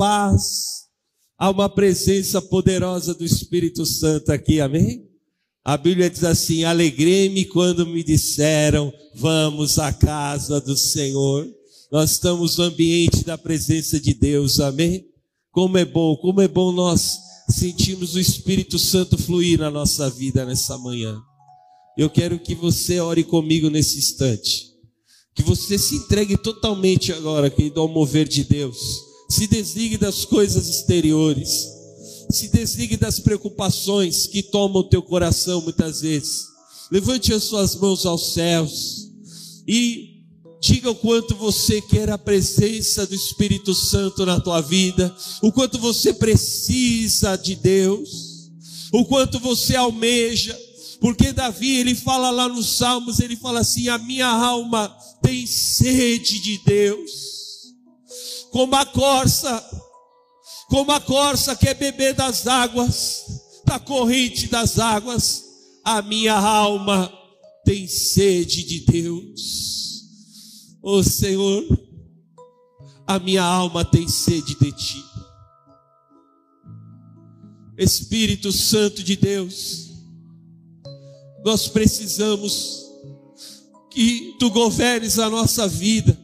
paz. Há uma presença poderosa do Espírito Santo aqui, amém? A Bíblia diz assim: Alegrei-me quando me disseram, vamos à casa do Senhor. Nós estamos no ambiente da presença de Deus, amém? Como é bom, como é bom nós sentirmos o Espírito Santo fluir na nossa vida nessa manhã. Eu quero que você ore comigo nesse instante. Que você se entregue totalmente agora, querido, ao mover de Deus. Se desligue das coisas exteriores. Se desligue das preocupações que tomam o teu coração muitas vezes. Levante as suas mãos aos céus e Diga o quanto você quer a presença do Espírito Santo na tua vida, o quanto você precisa de Deus, o quanto você almeja, porque Davi, ele fala lá nos Salmos, ele fala assim: "A minha alma tem sede de Deus". Como a corça, como a corça quer beber das águas, da corrente das águas, a minha alma tem sede de Deus. Oh Senhor, a minha alma tem sede de Ti. Espírito Santo de Deus, nós precisamos que Tu governes a nossa vida,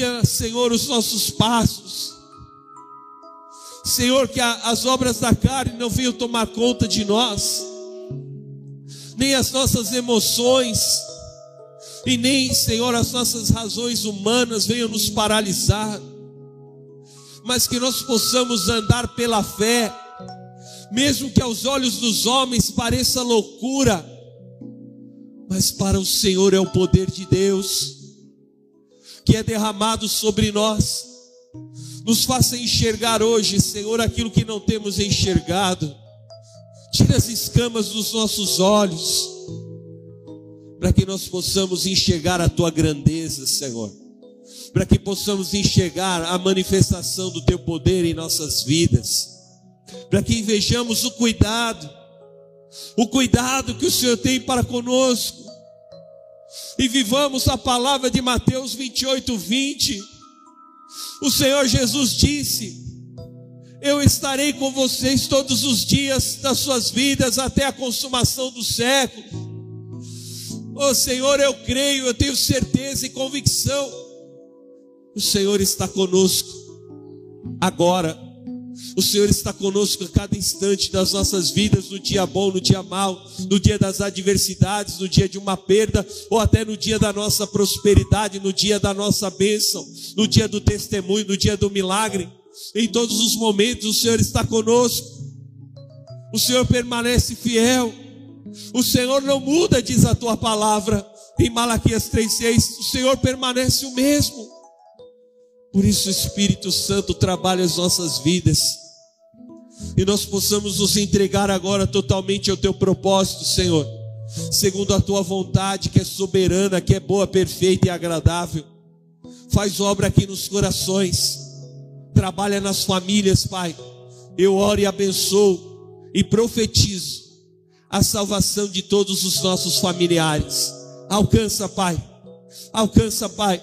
que, Senhor, os nossos passos, Senhor, que as obras da carne não venham tomar conta de nós, nem as nossas emoções, e nem, Senhor, as nossas razões humanas venham nos paralisar, mas que nós possamos andar pela fé, mesmo que aos olhos dos homens pareça loucura, mas para o Senhor é o poder de Deus que é derramado sobre nós. Nos faça enxergar hoje, Senhor, aquilo que não temos enxergado. Tira as escamas dos nossos olhos para que nós possamos enxergar a tua grandeza, Senhor, para que possamos enxergar a manifestação do teu poder em nossas vidas, para que vejamos o cuidado, o cuidado que o Senhor tem para conosco, e vivamos a palavra de Mateus 28, 20. O Senhor Jesus disse: Eu estarei com vocês todos os dias das suas vidas até a consumação do século. Oh Senhor, eu creio, eu tenho certeza e convicção. O Senhor está conosco agora. O Senhor está conosco a cada instante das nossas vidas, no dia bom, no dia mau, no dia das adversidades, no dia de uma perda, ou até no dia da nossa prosperidade, no dia da nossa bênção, no dia do testemunho, no dia do milagre. Em todos os momentos o Senhor está conosco. O Senhor permanece fiel. O Senhor não muda, diz a tua palavra em Malaquias 3,6. O Senhor permanece o mesmo. Por isso o Espírito Santo trabalha as nossas vidas. E nós possamos nos entregar agora totalmente ao teu propósito, Senhor. Segundo a tua vontade, que é soberana, que é boa, perfeita e agradável. Faz obra aqui nos corações. Trabalha nas famílias, Pai. Eu oro e abençoo e profetizo a salvação de todos os nossos familiares. Alcança, Pai. Alcança, Pai,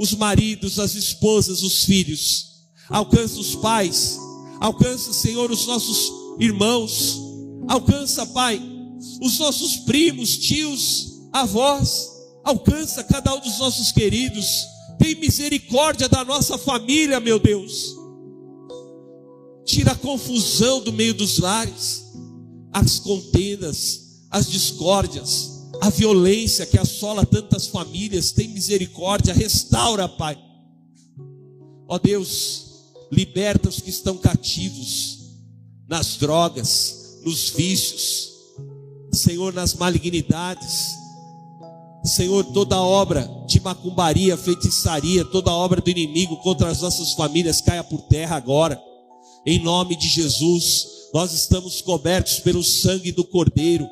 os maridos, as esposas, os filhos. Alcança os pais. Alcança, Senhor, os nossos irmãos. Alcança, Pai, os nossos primos, tios, avós. Alcança cada um dos nossos queridos. Tem misericórdia da nossa família, meu Deus. Tira a confusão do meio dos lares as contendas, as discórdias, a violência que assola tantas famílias, tem misericórdia, restaura, Pai. Ó Deus, liberta os que estão cativos nas drogas, nos vícios, Senhor, nas malignidades. Senhor, toda obra de macumbaria, feitiçaria, toda obra do inimigo contra as nossas famílias caia por terra agora. Em nome de Jesus nós estamos cobertos pelo sangue do Cordeiro,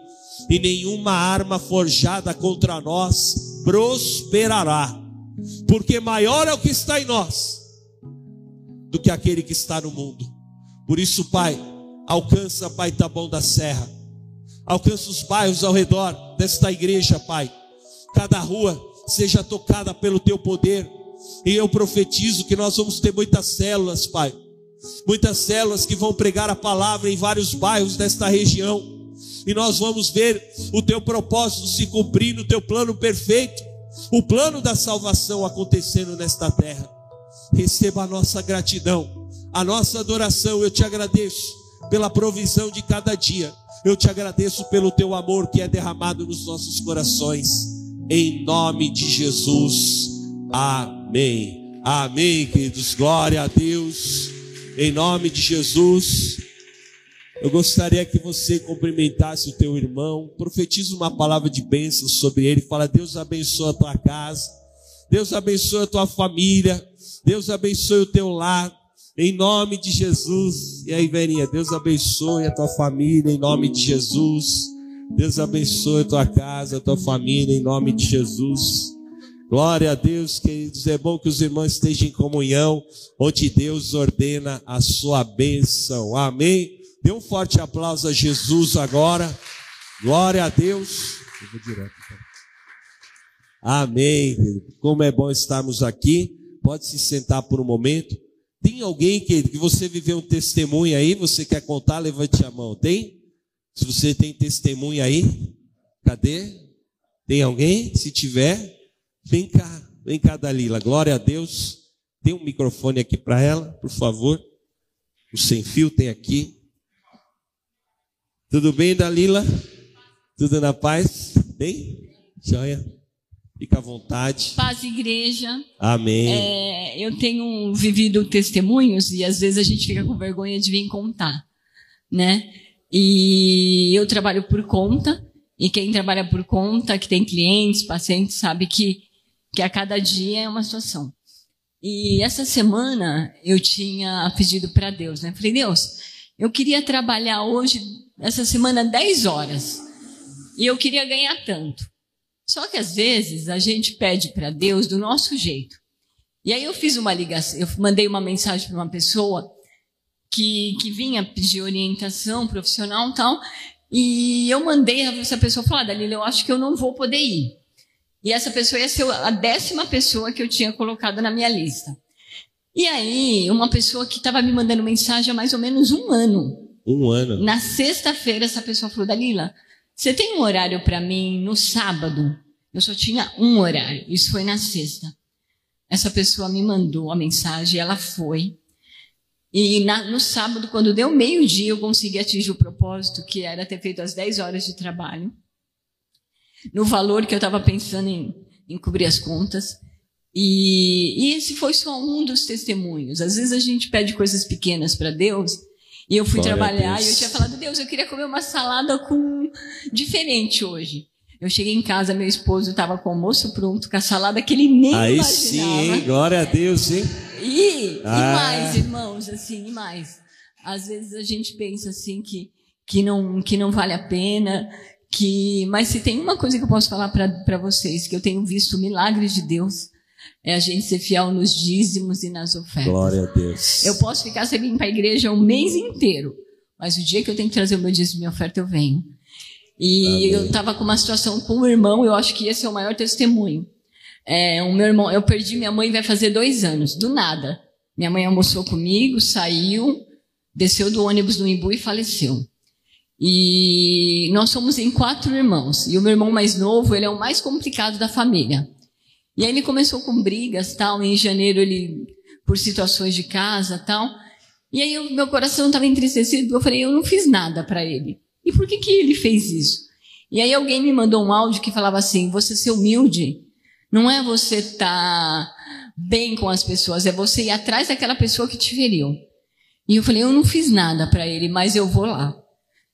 e nenhuma arma forjada contra nós prosperará, porque maior é o que está em nós do que aquele que está no mundo. Por isso, Pai, alcança, Pai Tabão da Serra, alcança os bairros ao redor desta igreja, Pai. Cada rua seja tocada pelo teu poder, E eu profetizo que nós vamos ter muitas células, Pai. Muitas células que vão pregar a palavra em vários bairros desta região. E nós vamos ver o teu propósito se cumprir no teu plano perfeito. O plano da salvação acontecendo nesta terra. Receba a nossa gratidão, a nossa adoração. Eu te agradeço pela provisão de cada dia. Eu te agradeço pelo teu amor que é derramado nos nossos corações. Em nome de Jesus. Amém. Amém, queridos. Glória a Deus. Em nome de Jesus. Eu gostaria que você cumprimentasse o teu irmão, profetize uma palavra de bênção sobre ele, fala: Deus abençoe a tua casa, Deus abençoe a tua família, Deus abençoe o teu lar, em nome de Jesus. E aí, Verinha, Deus abençoe a tua família, em nome de Jesus. Deus abençoe a tua casa, a tua família, em nome de Jesus. Glória a Deus, queridos. É bom que os irmãos estejam em comunhão, onde Deus ordena a sua bênção. Amém. Dê um forte aplauso a Jesus agora. Glória a Deus. Eu vou direto. Amém. Como é bom estarmos aqui. Pode se sentar por um momento. Tem alguém que, que você viveu um testemunho aí? Você quer contar? Levante a mão. Tem? Se você tem testemunho aí, cadê? Tem alguém? Se tiver, vem cá. Vem cá, Dalila. Glória a Deus. Tem um microfone aqui para ela, por favor. O sem fio tem aqui. Tudo bem, Dalila? Tudo na paz? Bem? Joia. Fica à vontade. Paz, igreja. Amém. É, eu tenho vivido testemunhos e às vezes a gente fica com vergonha de vir contar, né? E eu trabalho por conta e quem trabalha por conta, que tem clientes, pacientes, sabe que que a cada dia é uma situação. E essa semana eu tinha pedido para Deus, né? Falei, Deus, eu queria trabalhar hoje, essa semana, 10 horas. E eu queria ganhar tanto. Só que às vezes a gente pede para Deus do nosso jeito. E aí eu fiz uma ligação, eu mandei uma mensagem para uma pessoa que, que vinha pedir orientação profissional e tal, e eu mandei essa pessoa falar, Dalila, eu acho que eu não vou poder ir. E essa pessoa ia ser a décima pessoa que eu tinha colocado na minha lista. E aí, uma pessoa que estava me mandando mensagem há mais ou menos um ano. Um ano. Na sexta-feira, essa pessoa falou, Dalila, você tem um horário para mim no sábado? Eu só tinha um horário. Isso foi na sexta. Essa pessoa me mandou a mensagem, ela foi. E na, no sábado, quando deu meio-dia, eu consegui atingir o propósito, que era ter feito as 10 horas de trabalho. No valor que eu estava pensando em, em cobrir as contas. E, e, esse foi só um dos testemunhos. Às vezes a gente pede coisas pequenas para Deus e eu fui Glória trabalhar e eu tinha falado, Deus, eu queria comer uma salada com diferente hoje. Eu cheguei em casa, meu esposo estava com o almoço pronto, com a salada que ele nem Aí imaginava. sim, hein? Glória a Deus, hein? E, ah. e mais, irmãos, assim, e mais. Às vezes a gente pensa assim que, que, não, que não vale a pena, que mas se tem uma coisa que eu posso falar para vocês, que eu tenho visto milagres de Deus, é a gente ser fiel nos dízimos e nas ofertas. Glória a Deus. Eu posso ficar sem vir para a igreja um mês inteiro, mas o dia que eu tenho que trazer o meu dízimo e minha oferta, eu venho. E Amém. eu estava com uma situação com um irmão, eu acho que esse é o maior testemunho. É, o meu irmão, eu perdi minha mãe vai fazer dois anos, do nada. Minha mãe almoçou comigo, saiu, desceu do ônibus do Imbu e faleceu. E nós somos em quatro irmãos. E o meu irmão mais novo, ele é o mais complicado da família. E aí ele começou com brigas, tal. Em janeiro ele, por situações de casa, tal. E aí meu coração estava entristecido. Eu falei, eu não fiz nada para ele. E por que que ele fez isso? E aí alguém me mandou um áudio que falava assim: você ser humilde não é você tá bem com as pessoas, é você ir atrás daquela pessoa que te feriu. E eu falei, eu não fiz nada para ele, mas eu vou lá.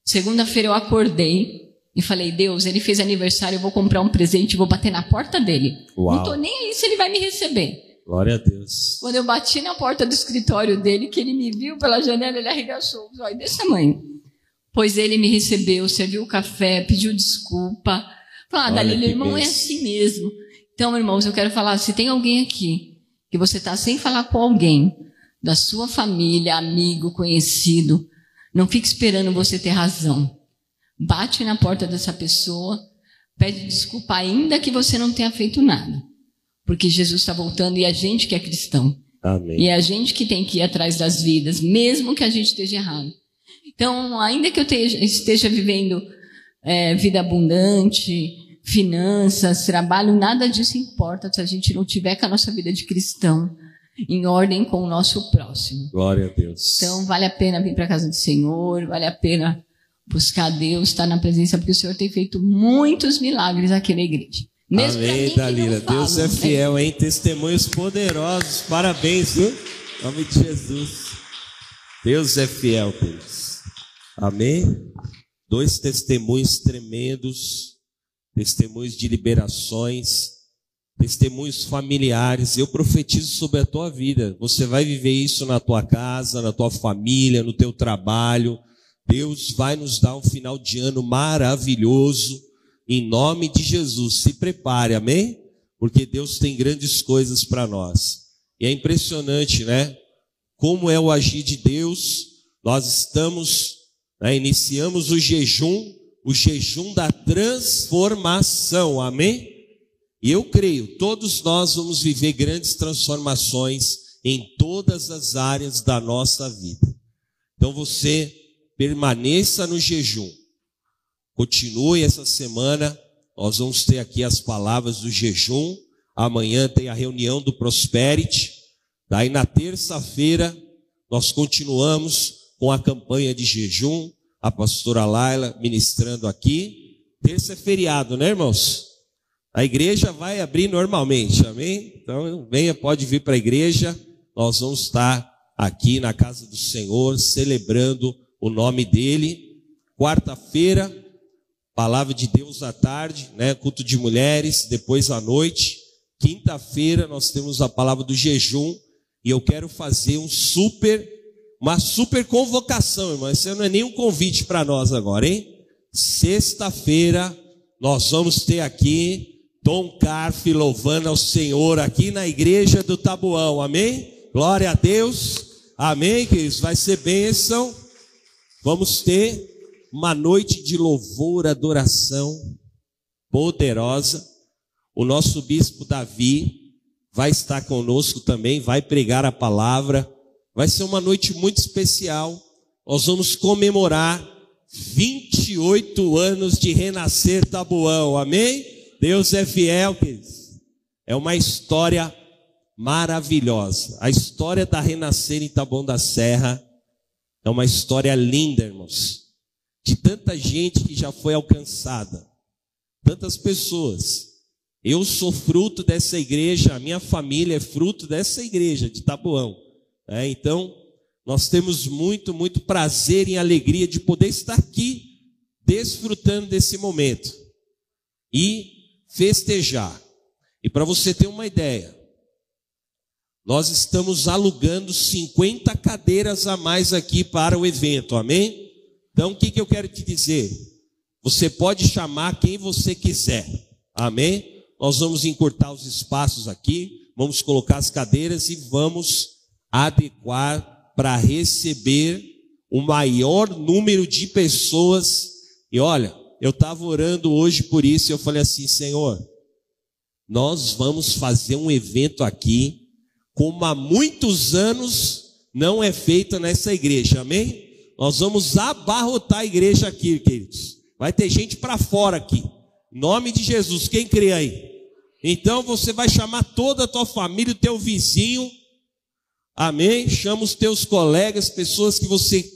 Segunda-feira eu acordei e falei, Deus, ele fez aniversário, eu vou comprar um presente e vou bater na porta dele. Uau. Não tô nem aí se ele vai me receber. Glória a Deus. Quando eu bati na porta do escritório dele, que ele me viu pela janela, ele arregaçou os olhos desse tamanho. Pois ele me recebeu, serviu o café, pediu desculpa. Falou, ah, Dalila, irmão, é assim mesmo. Então, irmãos, eu quero falar, se tem alguém aqui que você está sem falar com alguém, da sua família, amigo, conhecido, não fique esperando você ter razão bate na porta dessa pessoa, pede desculpa, ainda que você não tenha feito nada. porque Jesus está voltando e a gente que é cristão. Amém. E é a gente que tem que ir atrás das vidas, mesmo que a gente esteja errado. Então, ainda que eu esteja, esteja vivendo é, vida abundante, finanças, trabalho, nada disso importa se a gente não tiver com a nossa vida de cristão em ordem com o nosso próximo. Glória a Deus. Então, vale a pena vir para a casa do Senhor, vale a pena buscar Deus, estar na presença, porque o Senhor tem feito muitos milagres aqui na igreja. Mesmo Amém, Dalila. Deus é fiel, hein? Testemunhos poderosos. Parabéns, viu? Em nome de Jesus. Deus é fiel, Deus. Amém? Dois testemunhos tremendos, testemunhos de liberações, testemunhos familiares. Eu profetizo sobre a tua vida. Você vai viver isso na tua casa, na tua família, no teu trabalho. Deus vai nos dar um final de ano maravilhoso. Em nome de Jesus, se prepare, amém? Porque Deus tem grandes coisas para nós. E é impressionante, né? Como é o agir de Deus. Nós estamos, né, iniciamos o jejum, o jejum da transformação, amém? E eu creio, todos nós vamos viver grandes transformações em todas as áreas da nossa vida. Então você permaneça no jejum. Continue essa semana. Nós vamos ter aqui as palavras do jejum. Amanhã tem a reunião do Prosperity. Daí na terça-feira nós continuamos com a campanha de jejum. A pastora Laila ministrando aqui. Terça é feriado, né, irmãos? A igreja vai abrir normalmente, amém? Então, venha, pode vir para a igreja. Nós vamos estar aqui na casa do Senhor, celebrando o nome dele. Quarta-feira, palavra de Deus à tarde, né? Culto de mulheres, depois à noite. Quinta-feira, nós temos a palavra do jejum. E eu quero fazer um super, uma super convocação, irmão. Isso não é nem um convite para nós agora, hein? Sexta-feira, nós vamos ter aqui Tom Carf louvando ao Senhor aqui na igreja do Tabuão, amém? Glória a Deus, amém, queridos? Vai ser bênção. Vamos ter uma noite de louvor, adoração poderosa. O nosso bispo Davi vai estar conosco também, vai pregar a palavra. Vai ser uma noite muito especial. Nós vamos comemorar 28 anos de renascer Tabuão, amém? Deus é fiel. É uma história maravilhosa. A história da renascer em Taboão da Serra é uma história linda, irmãos. De tanta gente que já foi alcançada. Tantas pessoas. Eu sou fruto dessa igreja, a minha família é fruto dessa igreja de Taboão. É, então, nós temos muito, muito prazer e alegria de poder estar aqui, desfrutando desse momento. E festejar. E para você ter uma ideia, nós estamos alugando 50 cadeiras a mais aqui para o evento, amém? Então o que, que eu quero te dizer? Você pode chamar quem você quiser, amém? Nós vamos encurtar os espaços aqui, vamos colocar as cadeiras e vamos adequar para receber o maior número de pessoas. E olha, eu estava orando hoje por isso e eu falei assim: Senhor, nós vamos fazer um evento aqui, como há muitos anos não é feito nessa igreja, amém? Nós vamos abarrotar a igreja aqui, queridos. Vai ter gente para fora aqui. Nome de Jesus, quem crê aí? Então você vai chamar toda a tua família, o teu vizinho, amém? Chama os teus colegas, pessoas que você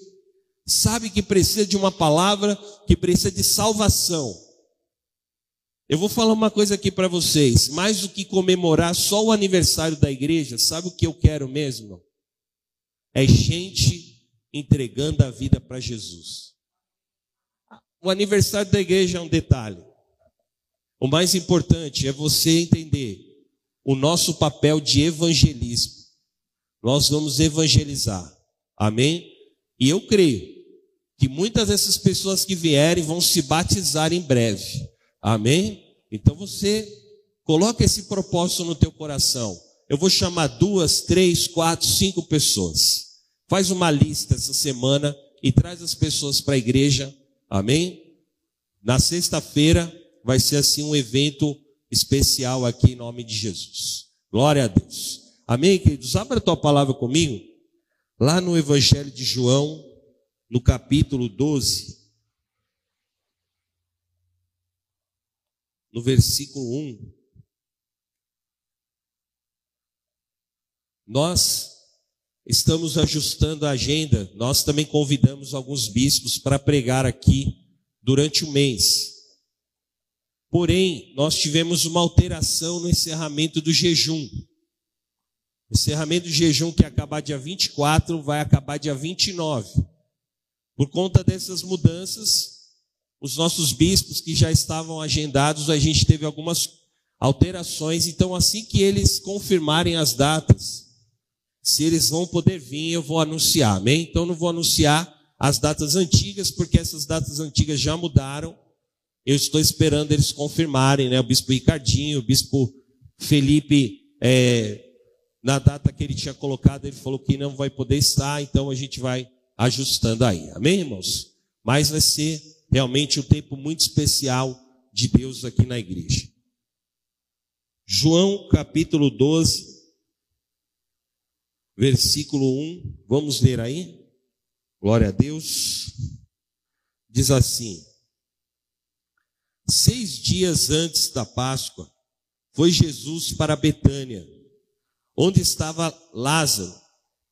sabe que precisa de uma palavra, que precisa de salvação. Eu vou falar uma coisa aqui para vocês, mais do que comemorar só o aniversário da igreja, sabe o que eu quero mesmo? É gente entregando a vida para Jesus. O aniversário da igreja é um detalhe. O mais importante é você entender o nosso papel de evangelismo. Nós vamos evangelizar. Amém? E eu creio que muitas dessas pessoas que vierem vão se batizar em breve. Amém? Então você coloca esse propósito no teu coração. Eu vou chamar duas, três, quatro, cinco pessoas. Faz uma lista essa semana e traz as pessoas para a igreja. Amém? Na sexta-feira vai ser assim um evento especial aqui em nome de Jesus. Glória a Deus. Amém, queridos? Abra a tua palavra comigo, lá no Evangelho de João, no capítulo 12, no versículo 1. Nós estamos ajustando a agenda, nós também convidamos alguns bispos para pregar aqui durante o mês. Porém, nós tivemos uma alteração no encerramento do jejum. O encerramento do jejum que acabar dia 24 vai acabar dia 29. Por conta dessas mudanças, os nossos bispos que já estavam agendados, a gente teve algumas alterações. Então, assim que eles confirmarem as datas, se eles vão poder vir, eu vou anunciar, amém? Então, não vou anunciar as datas antigas, porque essas datas antigas já mudaram. Eu estou esperando eles confirmarem, né? O bispo Ricardinho, o bispo Felipe, é, na data que ele tinha colocado, ele falou que não vai poder estar, então a gente vai ajustando aí, amém, irmãos? Mas vai ser realmente um tempo muito especial de Deus aqui na igreja. João capítulo 12, versículo 1, vamos ler aí? Glória a Deus. Diz assim: Seis dias antes da Páscoa, foi Jesus para Betânia, onde estava Lázaro,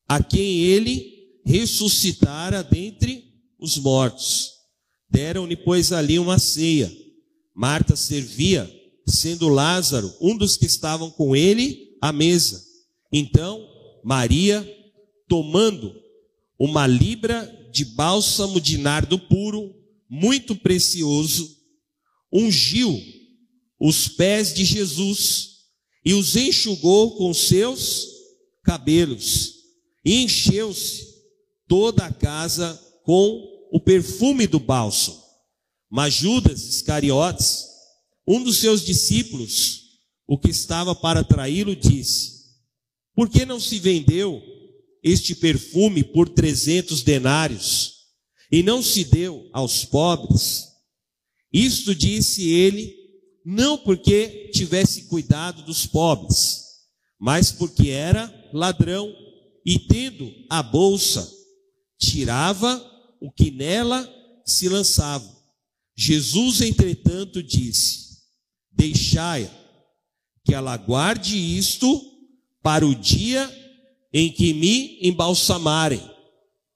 a quem ele ressuscitara dentre os mortos. Deram-lhe, pois, ali uma ceia. Marta servia, sendo Lázaro um dos que estavam com ele à mesa. Então, Maria, tomando uma libra de bálsamo de nardo puro, muito precioso, ungiu os pés de Jesus e os enxugou com seus cabelos, e encheu-se toda a casa com o perfume do bálsamo. Mas Judas Iscariotes, um dos seus discípulos, o que estava para traí-lo, disse: Por que não se vendeu este perfume por trezentos denários e não se deu aos pobres? Isto disse ele, não porque tivesse cuidado dos pobres, mas porque era ladrão e tendo a bolsa, tirava o que nela se lançava. Jesus, entretanto, disse: Deixai que ela guarde isto para o dia em que me embalsamarem.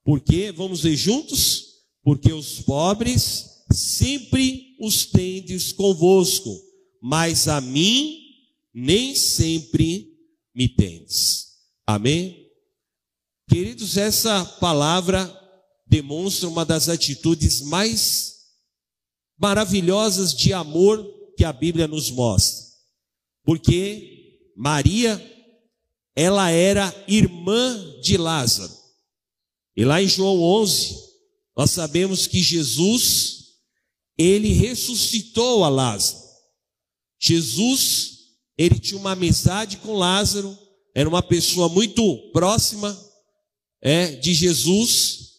Porque, vamos ver juntos? Porque os pobres sempre os tendes convosco, mas a mim nem sempre me tendes. Amém? Queridos, essa palavra demonstra uma das atitudes mais maravilhosas de amor que a Bíblia nos mostra. Porque Maria, ela era irmã de Lázaro. E lá em João 11, nós sabemos que Jesus, ele ressuscitou a Lázaro. Jesus, ele tinha uma amizade com Lázaro, era uma pessoa muito próxima é, de Jesus,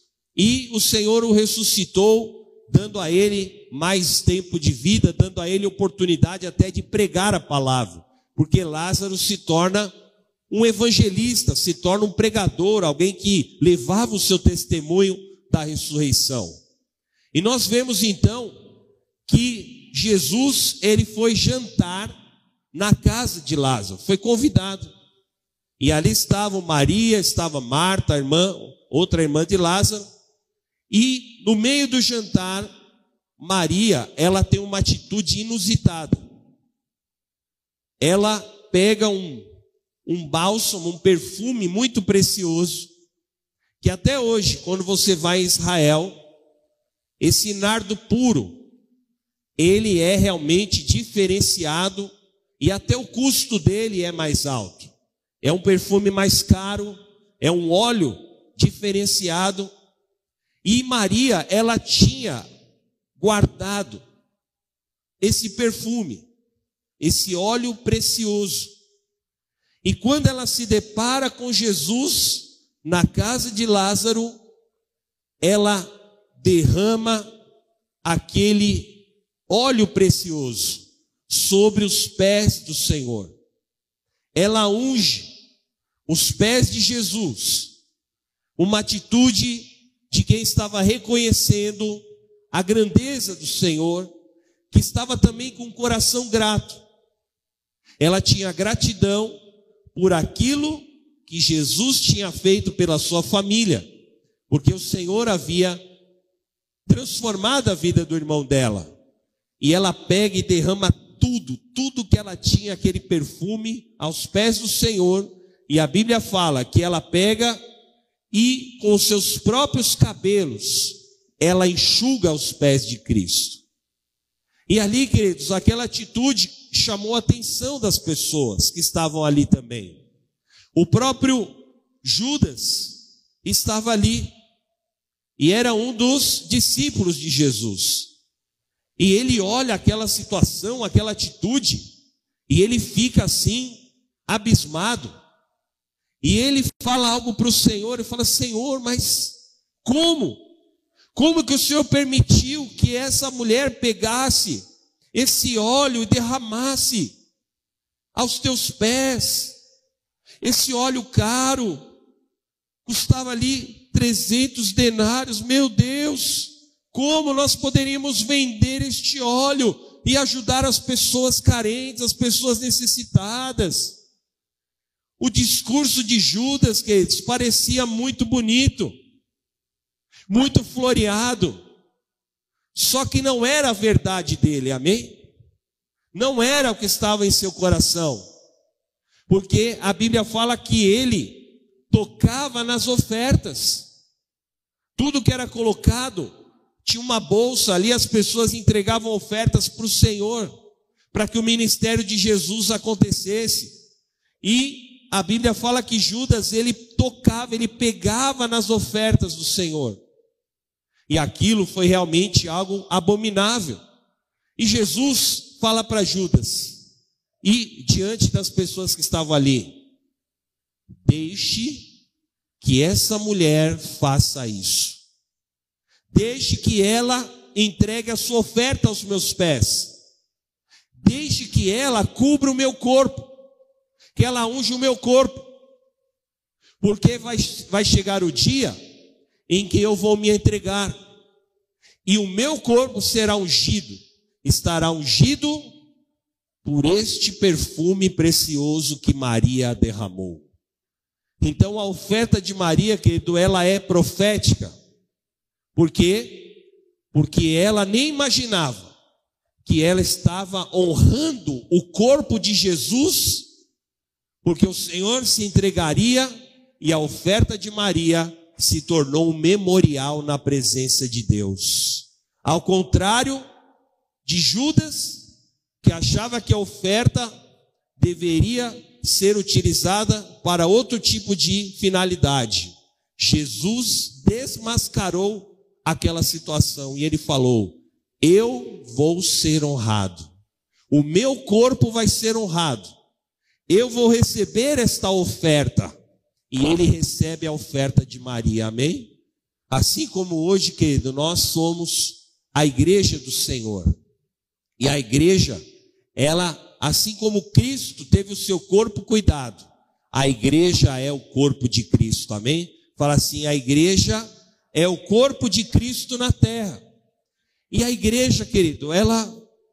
e o Senhor o ressuscitou, dando a ele mais tempo de vida, dando a ele oportunidade até de pregar a palavra, porque Lázaro se torna um evangelista, se torna um pregador, alguém que levava o seu testemunho da ressurreição. E nós vemos então que Jesus, ele foi jantar na casa de Lázaro, foi convidado. E ali estavam Maria, estava Marta, a irmã, outra irmã de Lázaro, e no meio do jantar, Maria, ela tem uma atitude inusitada. Ela pega um, um bálsamo, um perfume muito precioso, que até hoje, quando você vai em Israel, esse nardo puro, ele é realmente diferenciado e até o custo dele é mais alto. É um perfume mais caro, é um óleo diferenciado e Maria, ela tinha guardado esse perfume, esse óleo precioso. E quando ela se depara com Jesus na casa de Lázaro, ela derrama aquele óleo precioso sobre os pés do Senhor. Ela unge os pés de Jesus, uma atitude de quem estava reconhecendo a grandeza do Senhor, que estava também com o coração grato. Ela tinha gratidão por aquilo que Jesus tinha feito pela sua família, porque o Senhor havia transformado a vida do irmão dela. E ela pega e derrama tudo, tudo que ela tinha, aquele perfume, aos pés do Senhor. E a Bíblia fala que ela pega e com seus próprios cabelos, ela enxuga os pés de Cristo. E ali, queridos, aquela atitude chamou a atenção das pessoas que estavam ali também. O próprio Judas estava ali e era um dos discípulos de Jesus. E ele olha aquela situação, aquela atitude, e ele fica assim, abismado. E ele fala algo para o Senhor e fala: Senhor, mas como? Como que o Senhor permitiu que essa mulher pegasse esse óleo e derramasse aos teus pés? Esse óleo caro custava ali 300 denários, meu Deus, como nós poderíamos vender este óleo e ajudar as pessoas carentes, as pessoas necessitadas? O discurso de Judas, queridos, parecia muito bonito, muito floreado, só que não era a verdade dele, amém? Não era o que estava em seu coração, porque a Bíblia fala que ele tocava nas ofertas, tudo que era colocado, tinha uma bolsa ali, as pessoas entregavam ofertas para o Senhor, para que o ministério de Jesus acontecesse, e a Bíblia fala que Judas ele tocava, ele pegava nas ofertas do Senhor. E aquilo foi realmente algo abominável. E Jesus fala para Judas, e diante das pessoas que estavam ali, deixe que essa mulher faça isso. Deixe que ela entregue a sua oferta aos meus pés. Deixe que ela cubra o meu corpo que ela unge o meu corpo, porque vai, vai chegar o dia em que eu vou me entregar, e o meu corpo será ungido, estará ungido por este perfume precioso que Maria derramou. Então a oferta de Maria, querido, ela é profética. Por quê? Porque ela nem imaginava que ela estava honrando o corpo de Jesus porque o Senhor se entregaria e a oferta de Maria se tornou um memorial na presença de Deus. Ao contrário de Judas, que achava que a oferta deveria ser utilizada para outro tipo de finalidade. Jesus desmascarou aquela situação e ele falou: Eu vou ser honrado, o meu corpo vai ser honrado eu vou receber esta oferta. E ele recebe a oferta de Maria, amém? Assim como hoje, querido, nós somos a igreja do Senhor. E a igreja, ela, assim como Cristo teve o seu corpo cuidado, a igreja é o corpo de Cristo, amém? Fala assim: a igreja é o corpo de Cristo na terra. E a igreja, querido, ela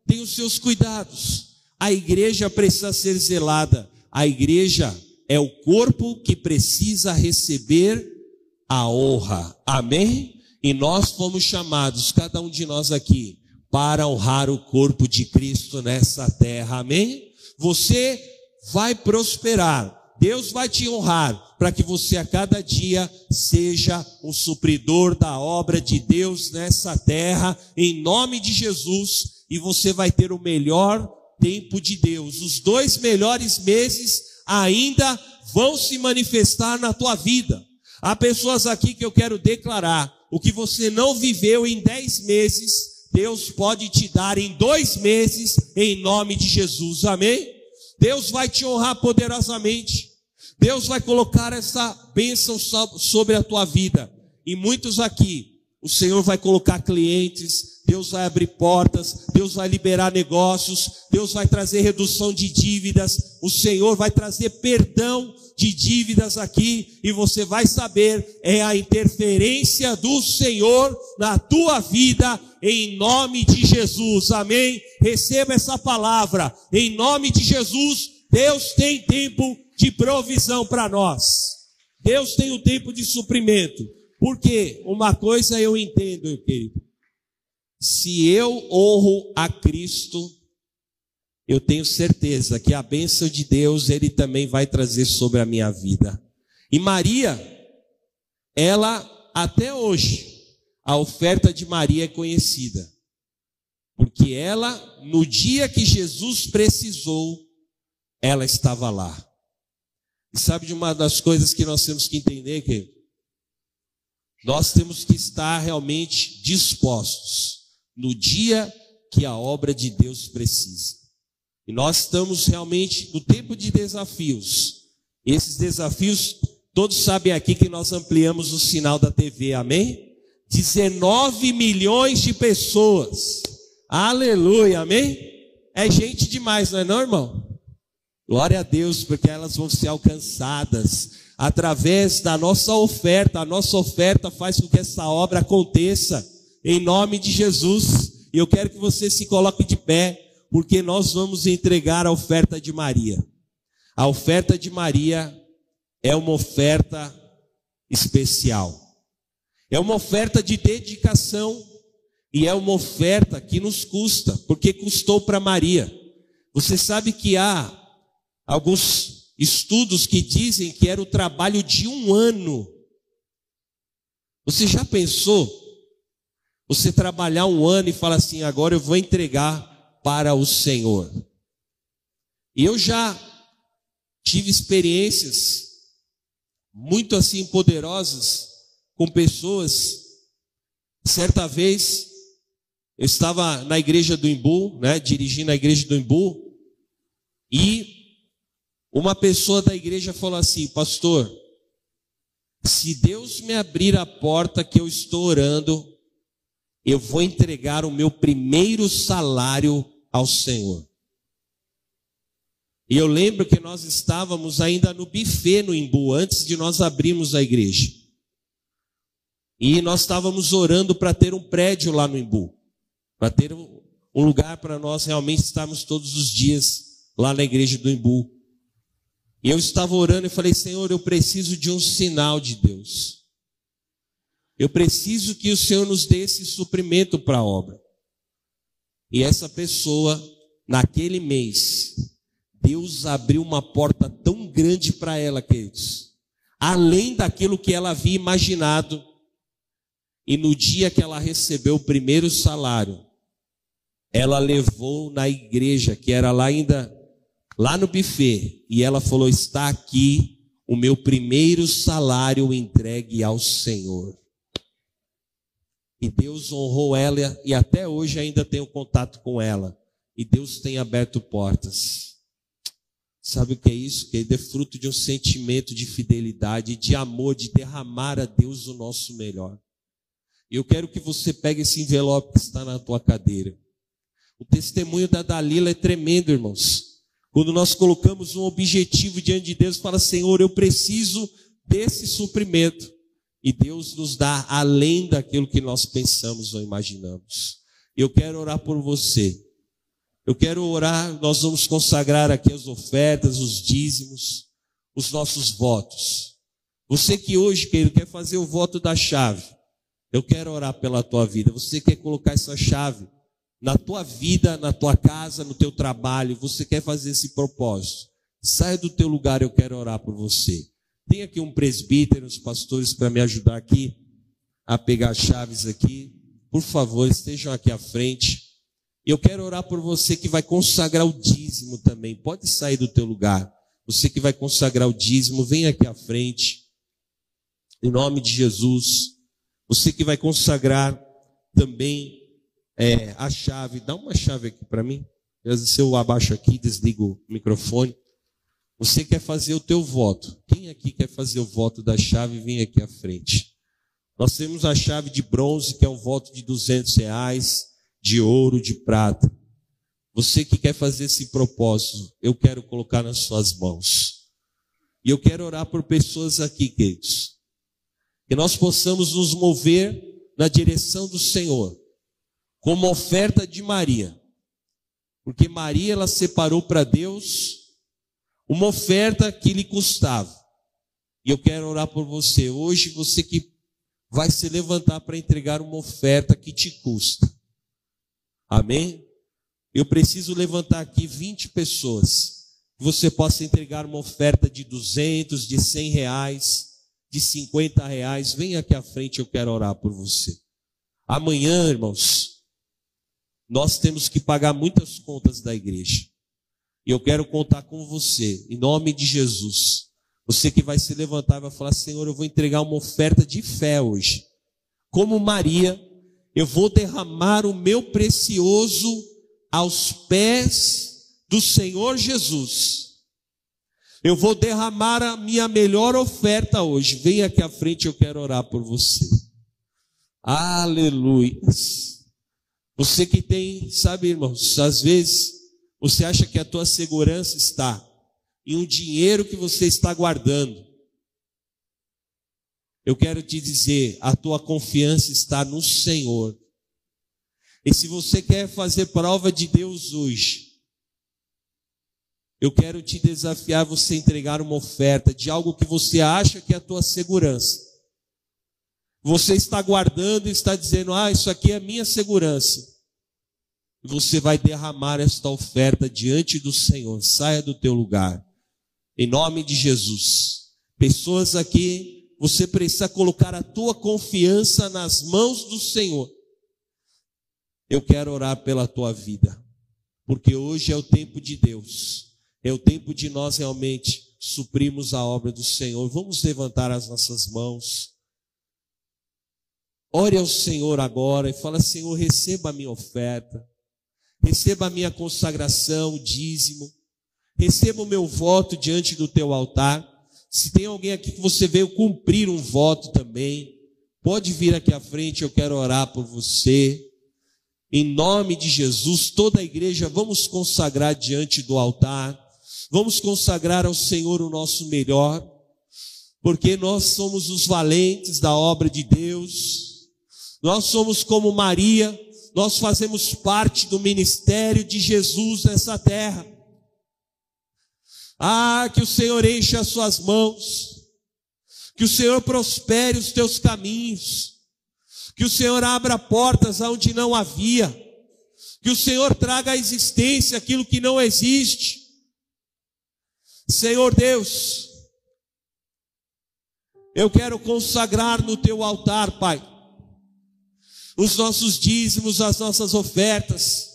tem os seus cuidados. A igreja precisa ser zelada. A igreja é o corpo que precisa receber a honra. Amém? E nós fomos chamados, cada um de nós aqui, para honrar o corpo de Cristo nessa terra. Amém? Você vai prosperar. Deus vai te honrar para que você a cada dia seja o supridor da obra de Deus nessa terra, em nome de Jesus, e você vai ter o melhor tempo de Deus. Os dois melhores meses ainda vão se manifestar na tua vida. Há pessoas aqui que eu quero declarar: o que você não viveu em dez meses, Deus pode te dar em dois meses, em nome de Jesus. Amém? Deus vai te honrar poderosamente. Deus vai colocar essa bênção sobre a tua vida. E muitos aqui, o Senhor vai colocar clientes, Deus vai abrir portas, Deus vai liberar negócios, Deus vai trazer redução de dívidas, o Senhor vai trazer perdão de dívidas aqui e você vai saber é a interferência do Senhor na tua vida em nome de Jesus. Amém. Receba essa palavra em nome de Jesus. Deus tem tempo de provisão para nós. Deus tem o tempo de suprimento. Porque uma coisa eu entendo, querido. Se eu honro a Cristo, eu tenho certeza que a bênção de Deus ele também vai trazer sobre a minha vida. E Maria, ela até hoje, a oferta de Maria é conhecida. Porque ela, no dia que Jesus precisou, ela estava lá. E sabe de uma das coisas que nós temos que entender que nós temos que estar realmente dispostos no dia que a obra de Deus precisa. E nós estamos realmente no tempo de desafios. Esses desafios, todos sabem aqui que nós ampliamos o sinal da TV, amém? 19 milhões de pessoas. Aleluia, amém? É gente demais, não é não, irmão? Glória a Deus, porque elas vão ser alcançadas através da nossa oferta. A nossa oferta faz com que essa obra aconteça em nome de Jesus. E eu quero que você se coloque de pé, porque nós vamos entregar a oferta de Maria. A oferta de Maria é uma oferta especial. É uma oferta de dedicação e é uma oferta que nos custa, porque custou para Maria. Você sabe que há alguns estudos que dizem que era o trabalho de um ano. Você já pensou? Você trabalhar um ano e falar assim: agora eu vou entregar para o Senhor. E eu já tive experiências muito assim poderosas com pessoas. Certa vez eu estava na igreja do Imbu, né, dirigindo a igreja do Imbu, e uma pessoa da igreja falou assim: Pastor, se Deus me abrir a porta que eu estou orando, eu vou entregar o meu primeiro salário ao Senhor. E eu lembro que nós estávamos ainda no buffet no Imbu, antes de nós abrirmos a igreja. E nós estávamos orando para ter um prédio lá no Imbu, para ter um lugar para nós realmente estarmos todos os dias lá na igreja do Imbu. E eu estava orando e falei: Senhor, eu preciso de um sinal de Deus. Eu preciso que o Senhor nos dê esse suprimento para a obra. E essa pessoa, naquele mês, Deus abriu uma porta tão grande para ela, queridos, além daquilo que ela havia imaginado. E no dia que ela recebeu o primeiro salário, ela levou na igreja, que era lá ainda lá no buffet e ela falou: Está aqui o meu primeiro salário entregue ao Senhor. E Deus honrou ela e até hoje ainda tenho contato com ela. E Deus tem aberto portas. Sabe o que é isso? Que é fruto de um sentimento de fidelidade, de amor, de derramar a Deus o nosso melhor. E eu quero que você pegue esse envelope que está na tua cadeira. O testemunho da Dalila é tremendo, irmãos. Quando nós colocamos um objetivo diante de Deus, fala, Senhor, eu preciso desse suprimento. E Deus nos dá além daquilo que nós pensamos ou imaginamos. Eu quero orar por você. Eu quero orar, nós vamos consagrar aqui as ofertas, os dízimos, os nossos votos. Você que hoje querido, quer fazer o voto da chave, eu quero orar pela tua vida. Você quer colocar essa chave na tua vida, na tua casa, no teu trabalho, você quer fazer esse propósito. Saia do teu lugar, eu quero orar por você. Tem aqui um presbítero, os pastores para me ajudar aqui a pegar as chaves aqui. Por favor, estejam aqui à frente. Eu quero orar por você que vai consagrar o dízimo também. Pode sair do teu lugar. Você que vai consagrar o dízimo, vem aqui à frente. Em nome de Jesus. Você que vai consagrar também é, a chave, dá uma chave aqui para mim. Se eu abaixo aqui, desligo o microfone. Você quer fazer o teu voto. Quem aqui quer fazer o voto da chave, vem aqui à frente. Nós temos a chave de bronze, que é um voto de 200 reais. de ouro, de prata. Você que quer fazer esse propósito, eu quero colocar nas suas mãos. E eu quero orar por pessoas aqui, queridos. Que nós possamos nos mover na direção do Senhor, como oferta de Maria. Porque Maria ela separou para Deus uma oferta que lhe custava. E eu quero orar por você hoje, você que vai se levantar para entregar uma oferta que te custa. Amém? Eu preciso levantar aqui 20 pessoas. Que você possa entregar uma oferta de 200, de 100 reais, de 50 reais. Vem aqui à frente, eu quero orar por você. Amanhã, irmãos, nós temos que pagar muitas contas da igreja. E eu quero contar com você, em nome de Jesus. Você que vai se levantar e vai falar: Senhor, eu vou entregar uma oferta de fé hoje. Como Maria, eu vou derramar o meu precioso aos pés do Senhor Jesus. Eu vou derramar a minha melhor oferta hoje. Vem aqui à frente, eu quero orar por você. Aleluia. Você que tem, sabe, irmãos, às vezes você acha que a tua segurança está em um dinheiro que você está guardando. Eu quero te dizer, a tua confiança está no Senhor. E se você quer fazer prova de Deus hoje, eu quero te desafiar você entregar uma oferta de algo que você acha que é a tua segurança. Você está guardando e está dizendo: "Ah, isso aqui é minha segurança". Você vai derramar esta oferta diante do Senhor. Saia do teu lugar. Em nome de Jesus. Pessoas aqui, você precisa colocar a tua confiança nas mãos do Senhor. Eu quero orar pela tua vida, porque hoje é o tempo de Deus, é o tempo de nós realmente suprirmos a obra do Senhor. Vamos levantar as nossas mãos. Ore ao Senhor agora e fala: Senhor, receba a minha oferta, receba a minha consagração, o dízimo, receba o meu voto diante do teu altar. Se tem alguém aqui que você veio cumprir um voto também, pode vir aqui à frente, eu quero orar por você. Em nome de Jesus, toda a igreja, vamos consagrar diante do altar, vamos consagrar ao Senhor o nosso melhor, porque nós somos os valentes da obra de Deus, nós somos como Maria, nós fazemos parte do ministério de Jesus nessa terra. Ah, que o Senhor enche as suas mãos, que o Senhor prospere os teus caminhos, que o Senhor abra portas onde não havia, que o Senhor traga à existência aquilo que não existe. Senhor Deus, eu quero consagrar no teu altar, Pai, os nossos dízimos, as nossas ofertas.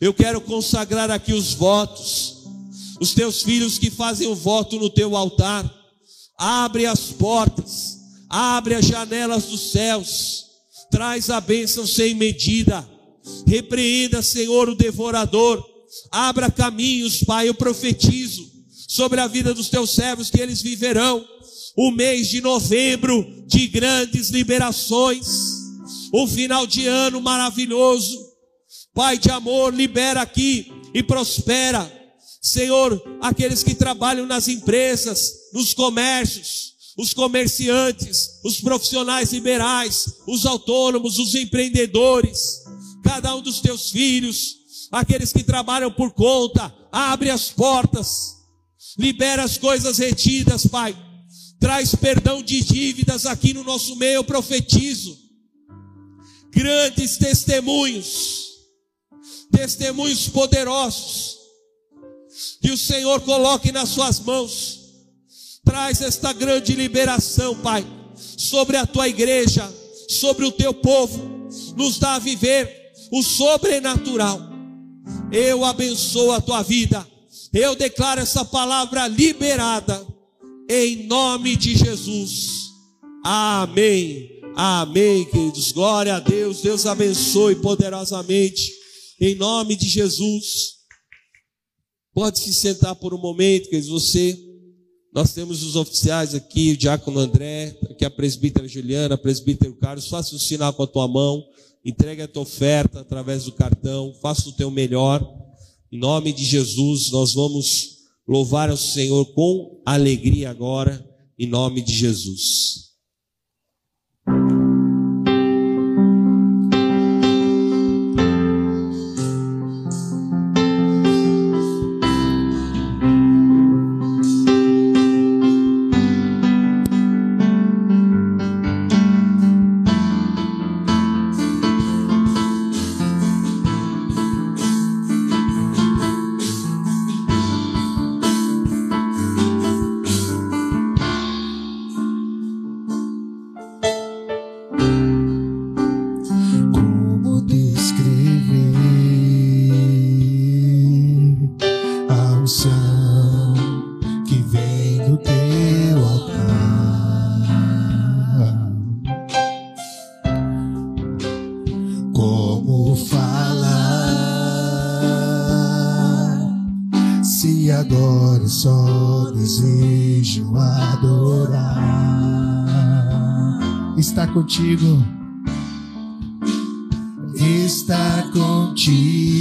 Eu quero consagrar aqui os votos, os teus filhos que fazem o voto no teu altar. Abre as portas, abre as janelas dos céus traz a bênção sem medida. Repreenda, Senhor, o devorador. Abra caminhos, Pai, eu profetizo sobre a vida dos teus servos que eles viverão o mês de novembro de grandes liberações, o final de ano maravilhoso. Pai de amor, libera aqui e prospera. Senhor, aqueles que trabalham nas empresas, nos comércios, os comerciantes, os profissionais liberais, os autônomos, os empreendedores, cada um dos teus filhos, aqueles que trabalham por conta, abre as portas, libera as coisas retidas, Pai. Traz perdão de dívidas aqui no nosso meio, eu profetizo. Grandes testemunhos, testemunhos poderosos, que o Senhor coloque nas suas mãos Traz esta grande liberação, Pai, sobre a tua igreja, sobre o teu povo. Nos dá a viver o sobrenatural. Eu abençoo a tua vida. Eu declaro essa palavra liberada em nome de Jesus. Amém. Amém, queridos. Glória a Deus. Deus abençoe poderosamente. Em nome de Jesus. Pode se sentar por um momento, queridos. Você, nós temos os oficiais aqui, o diácono André, aqui a presbítera Juliana, a presbítero Carlos. Faça o sinal com a tua mão. Entregue a tua oferta através do cartão. Faça o teu melhor. Em nome de Jesus, nós vamos louvar ao Senhor com alegria agora. Em nome de Jesus. Thank you. contigo. Está contigo,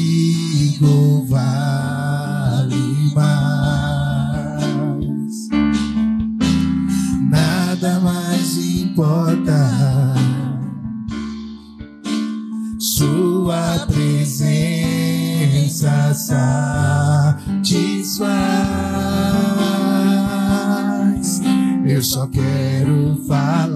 vale mais. Nada mais importa. Sua presença satisfaz. Eu só quero falar.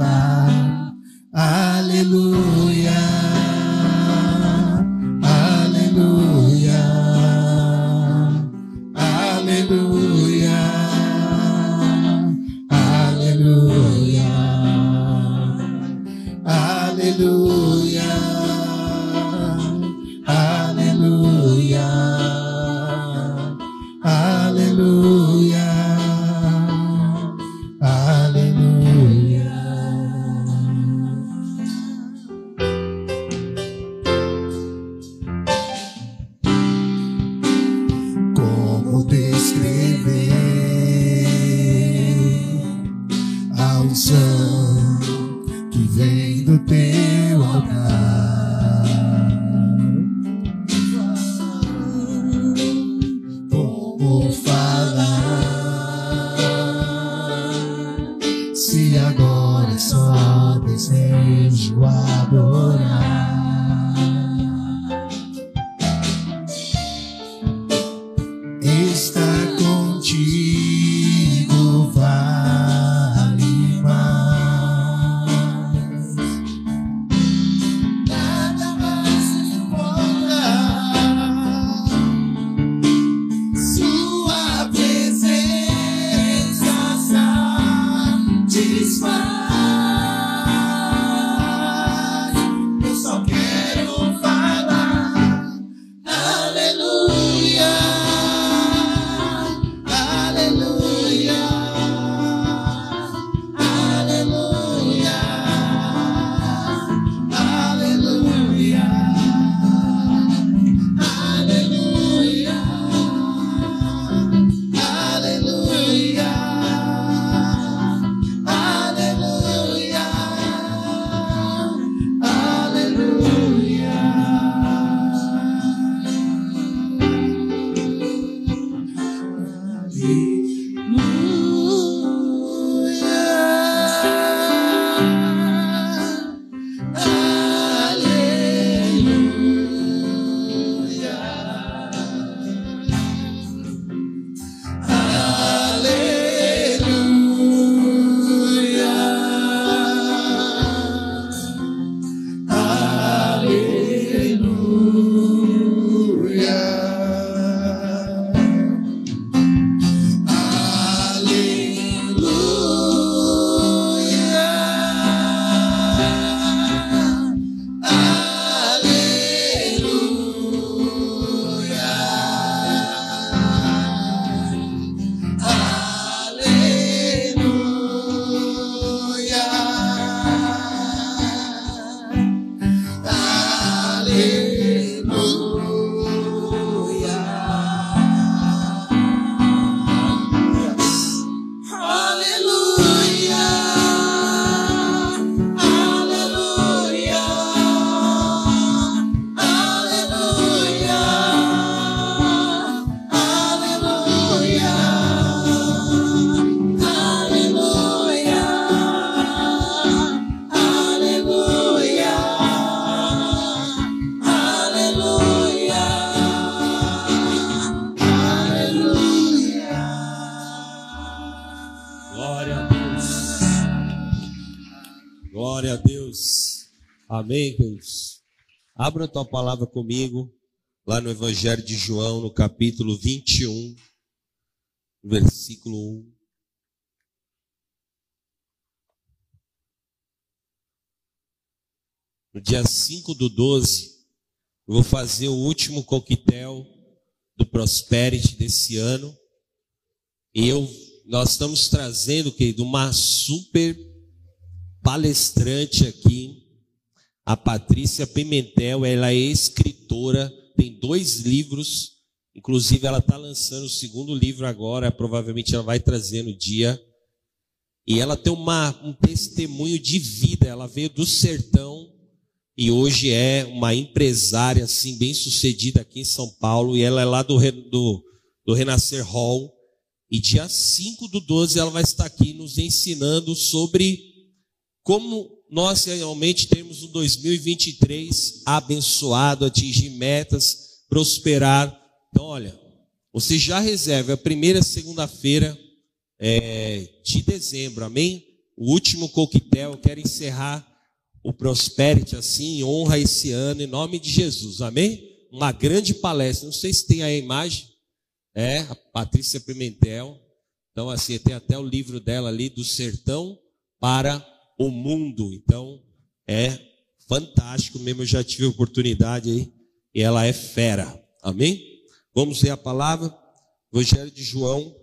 Amém, queridos. Abra a tua palavra comigo, lá no Evangelho de João, no capítulo 21, versículo 1. No dia 5 do 12, eu vou fazer o último coquetel do Prosperity desse ano. E eu, nós estamos trazendo, querido, uma super palestrante aqui, a Patrícia Pimentel. Ela é escritora, tem dois livros, inclusive ela está lançando o segundo livro agora, provavelmente ela vai trazer no dia. E ela tem uma, um testemunho de vida, ela veio do sertão e hoje é uma empresária assim bem sucedida aqui em São Paulo e ela é lá do, do, do Renascer Hall e dia 5 do 12 ela vai estar aqui nos ensinando sobre como nós realmente temos um 2023 abençoado, atingir metas, prosperar. Então, olha, você já reserva a primeira segunda-feira é, de dezembro, amém? O último coquetel, quero encerrar o Prosperity assim, honra esse ano em nome de Jesus, amém? Uma grande palestra, não sei se tem a imagem, é, a Patrícia Pimentel, então assim, tem até o livro dela ali, do sertão para o mundo, então é fantástico mesmo, eu já tive oportunidade aí, e ela é fera, amém? Vamos ler a palavra, Evangelho de João,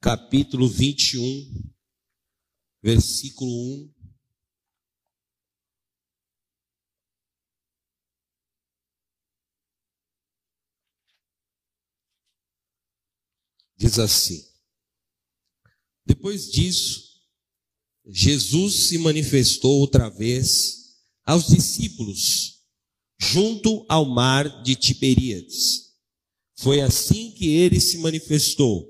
capítulo 21, versículo 1 diz assim: Depois disso, Jesus se manifestou outra vez aos discípulos junto ao mar de Tiberíades. Foi assim que ele se manifestou.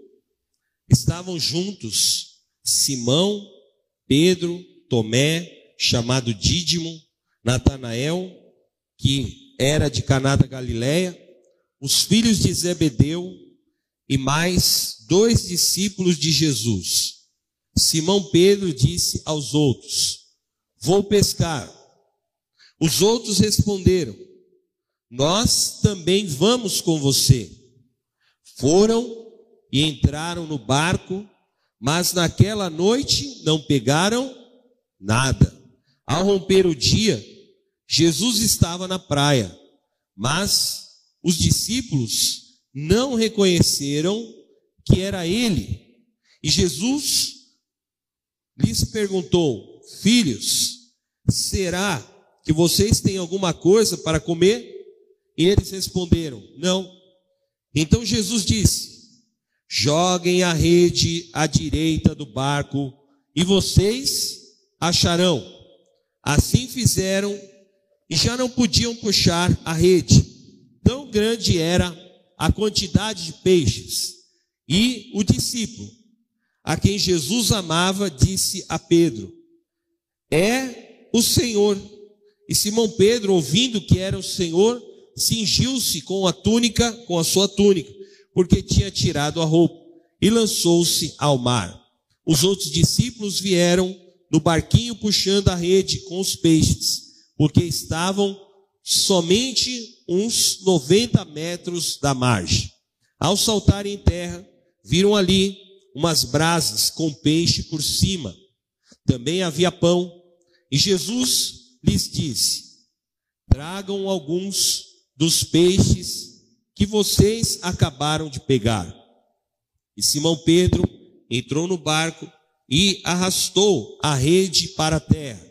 Estavam juntos Simão, Pedro, Tomé, chamado Dídimo, Natanael, que era de Caná da Galileia, os filhos de Zebedeu e mais dois discípulos de Jesus. Simão Pedro disse aos outros: Vou pescar. Os outros responderam: Nós também vamos com você. Foram e entraram no barco, mas naquela noite não pegaram nada. Ao romper o dia, Jesus estava na praia, mas os discípulos não reconheceram que era ele. E Jesus lhes perguntou: Filhos, será que vocês têm alguma coisa para comer? E eles responderam: Não. Então Jesus disse: Joguem a rede à direita do barco e vocês acharão. Assim fizeram e já não podiam puxar a rede. Tão grande era a quantidade de peixes. E o discípulo, a quem Jesus amava, disse a Pedro: É o Senhor. E Simão Pedro, ouvindo que era o Senhor, cingiu-se com a túnica, com a sua túnica, porque tinha tirado a roupa, e lançou-se ao mar. Os outros discípulos vieram no barquinho puxando a rede com os peixes, porque estavam somente uns 90 metros da margem. Ao saltarem em terra, viram ali umas brasas com peixe por cima. Também havia pão. E Jesus lhes disse: Tragam alguns dos peixes que vocês acabaram de pegar. E Simão Pedro entrou no barco e arrastou a rede para a terra.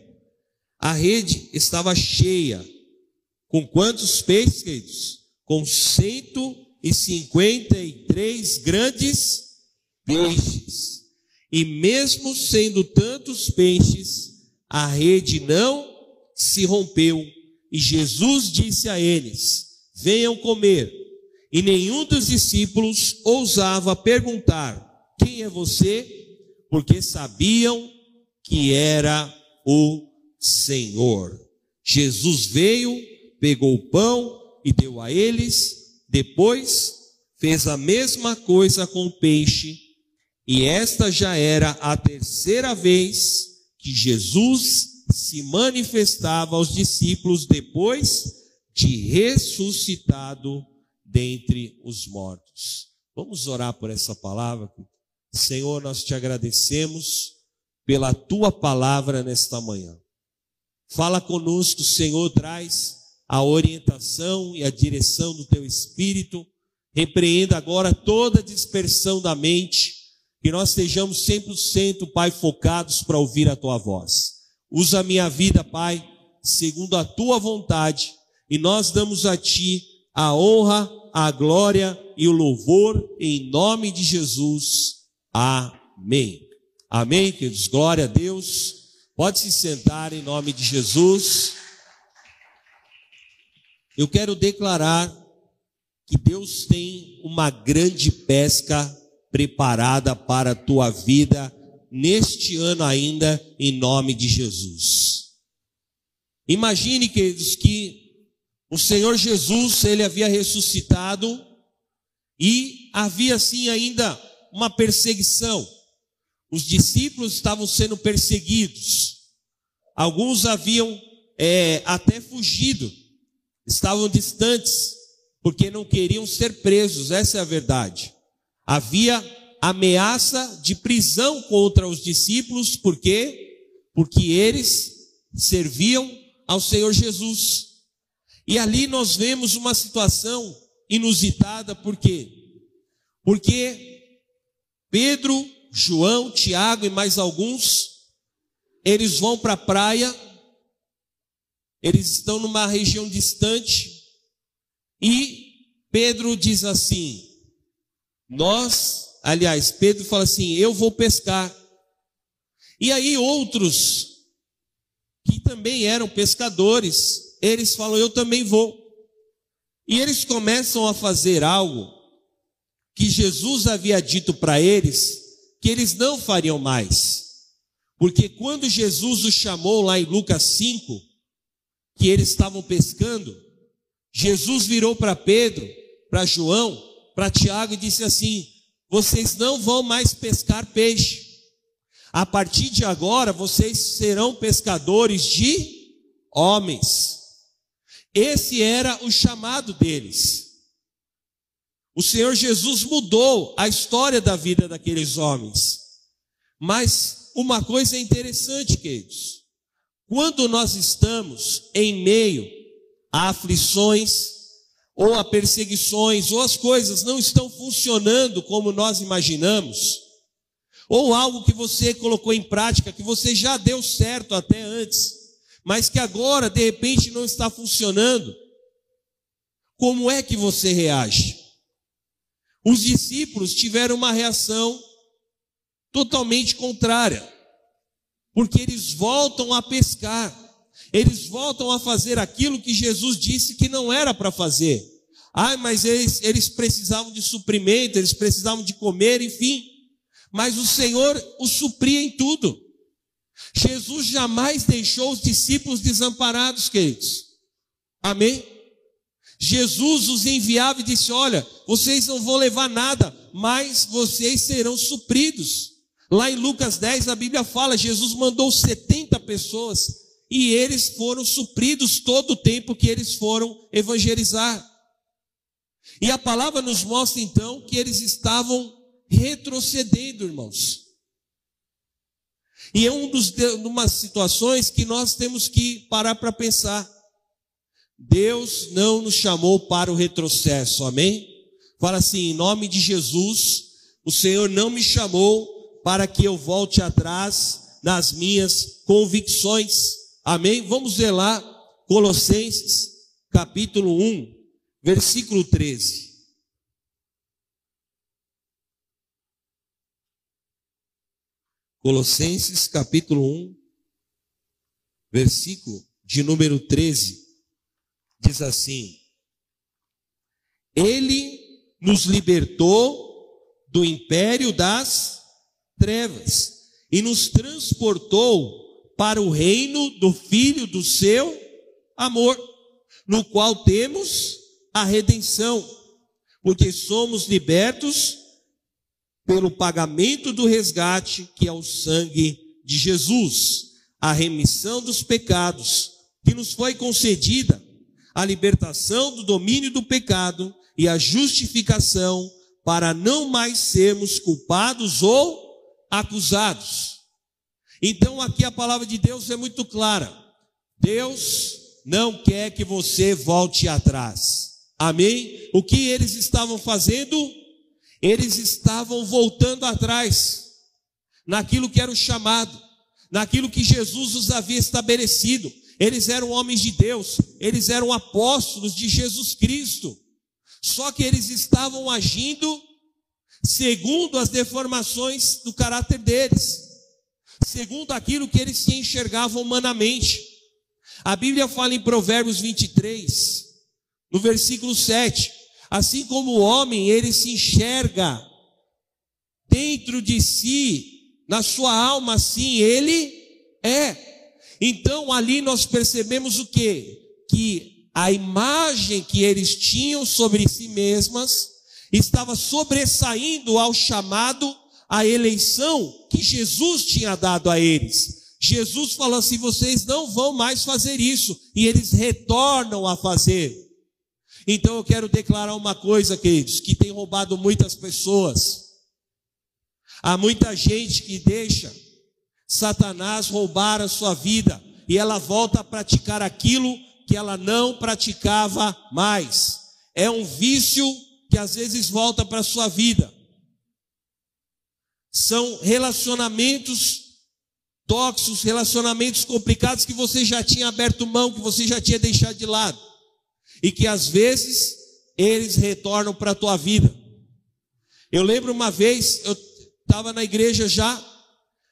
A rede estava cheia com quantos peixes, queridos? Com 153 grandes peixes. E mesmo sendo tantos peixes, a rede não se rompeu. E Jesus disse a eles: Venham comer. E nenhum dos discípulos ousava perguntar: Quem é você? Porque sabiam que era o Senhor. Jesus veio pegou o pão e deu a eles, depois fez a mesma coisa com o peixe, e esta já era a terceira vez que Jesus se manifestava aos discípulos depois de ressuscitado dentre os mortos. Vamos orar por essa palavra. Senhor, nós te agradecemos pela tua palavra nesta manhã. Fala conosco, Senhor, traz a orientação e a direção do teu espírito. Repreenda agora toda dispersão da mente, que nós estejamos 100%, Pai, focados para ouvir a tua voz. Usa a minha vida, Pai, segundo a tua vontade, e nós damos a ti a honra, a glória e o louvor em nome de Jesus. Amém. Amém, queridos. Glória a Deus. Pode se sentar em nome de Jesus. Eu quero declarar que Deus tem uma grande pesca preparada para a tua vida neste ano ainda, em nome de Jesus. Imagine, queridos, que o Senhor Jesus, ele havia ressuscitado e havia assim ainda uma perseguição. Os discípulos estavam sendo perseguidos. Alguns haviam é, até fugido, estavam distantes, porque não queriam ser presos, essa é a verdade. Havia ameaça de prisão contra os discípulos, por quê? Porque eles serviam ao Senhor Jesus. E ali nós vemos uma situação inusitada, por quê? Porque Pedro João, Tiago e mais alguns, eles vão para a praia, eles estão numa região distante, e Pedro diz assim: Nós, aliás, Pedro fala assim: Eu vou pescar. E aí outros, que também eram pescadores, eles falam: Eu também vou. E eles começam a fazer algo que Jesus havia dito para eles que eles não fariam mais. Porque quando Jesus os chamou lá em Lucas 5, que eles estavam pescando, Jesus virou para Pedro, para João, para Tiago e disse assim: Vocês não vão mais pescar peixe. A partir de agora, vocês serão pescadores de homens. Esse era o chamado deles. O Senhor Jesus mudou a história da vida daqueles homens. Mas uma coisa é interessante, queridos. Quando nós estamos em meio a aflições, ou a perseguições, ou as coisas não estão funcionando como nós imaginamos, ou algo que você colocou em prática, que você já deu certo até antes, mas que agora de repente não está funcionando, como é que você reage? Os discípulos tiveram uma reação totalmente contrária, porque eles voltam a pescar, eles voltam a fazer aquilo que Jesus disse que não era para fazer. Ah, mas eles, eles precisavam de suprimento, eles precisavam de comer, enfim. Mas o Senhor os supria em tudo. Jesus jamais deixou os discípulos desamparados, queridos. Amém? Jesus os enviava e disse: Olha, vocês não vão levar nada, mas vocês serão supridos. Lá em Lucas 10, a Bíblia fala: Jesus mandou 70 pessoas e eles foram supridos todo o tempo que eles foram evangelizar. E a palavra nos mostra então que eles estavam retrocedendo, irmãos. E é um dos, uma situações que nós temos que parar para pensar. Deus não nos chamou para o retrocesso, amém? Fala assim, em nome de Jesus, o Senhor não me chamou para que eu volte atrás nas minhas convicções, amém? Vamos ver lá, Colossenses, capítulo 1, versículo 13. Colossenses capítulo 1, versículo de número 13 diz assim: Ele nos libertou do império das trevas e nos transportou para o reino do Filho do seu amor, no qual temos a redenção, porque somos libertos pelo pagamento do resgate que é o sangue de Jesus. a remissão dos pecados, que nos foi concedida a libertação do domínio do pecado e a justificação para não mais sermos culpados ou acusados. Então aqui a palavra de Deus é muito clara. Deus não quer que você volte atrás. Amém? O que eles estavam fazendo? Eles estavam voltando atrás naquilo que era o chamado, naquilo que Jesus os havia estabelecido. Eles eram homens de Deus, eles eram apóstolos de Jesus Cristo. Só que eles estavam agindo segundo as deformações do caráter deles, segundo aquilo que eles se enxergavam humanamente. A Bíblia fala em Provérbios 23, no versículo 7, assim como o homem, ele se enxerga dentro de si, na sua alma, assim ele é. Então ali nós percebemos o que? Que a imagem que eles tinham sobre si mesmas estava sobressaindo ao chamado, à eleição que Jesus tinha dado a eles. Jesus falou assim: vocês não vão mais fazer isso, e eles retornam a fazer. Então eu quero declarar uma coisa, queridos, que tem roubado muitas pessoas. Há muita gente que deixa Satanás roubar a sua vida e ela volta a praticar aquilo que ela não praticava mais. É um vício que às vezes volta para a sua vida. São relacionamentos tóxicos, relacionamentos complicados que você já tinha aberto mão, que você já tinha deixado de lado. E que às vezes eles retornam para a tua vida. Eu lembro uma vez, eu estava na igreja já,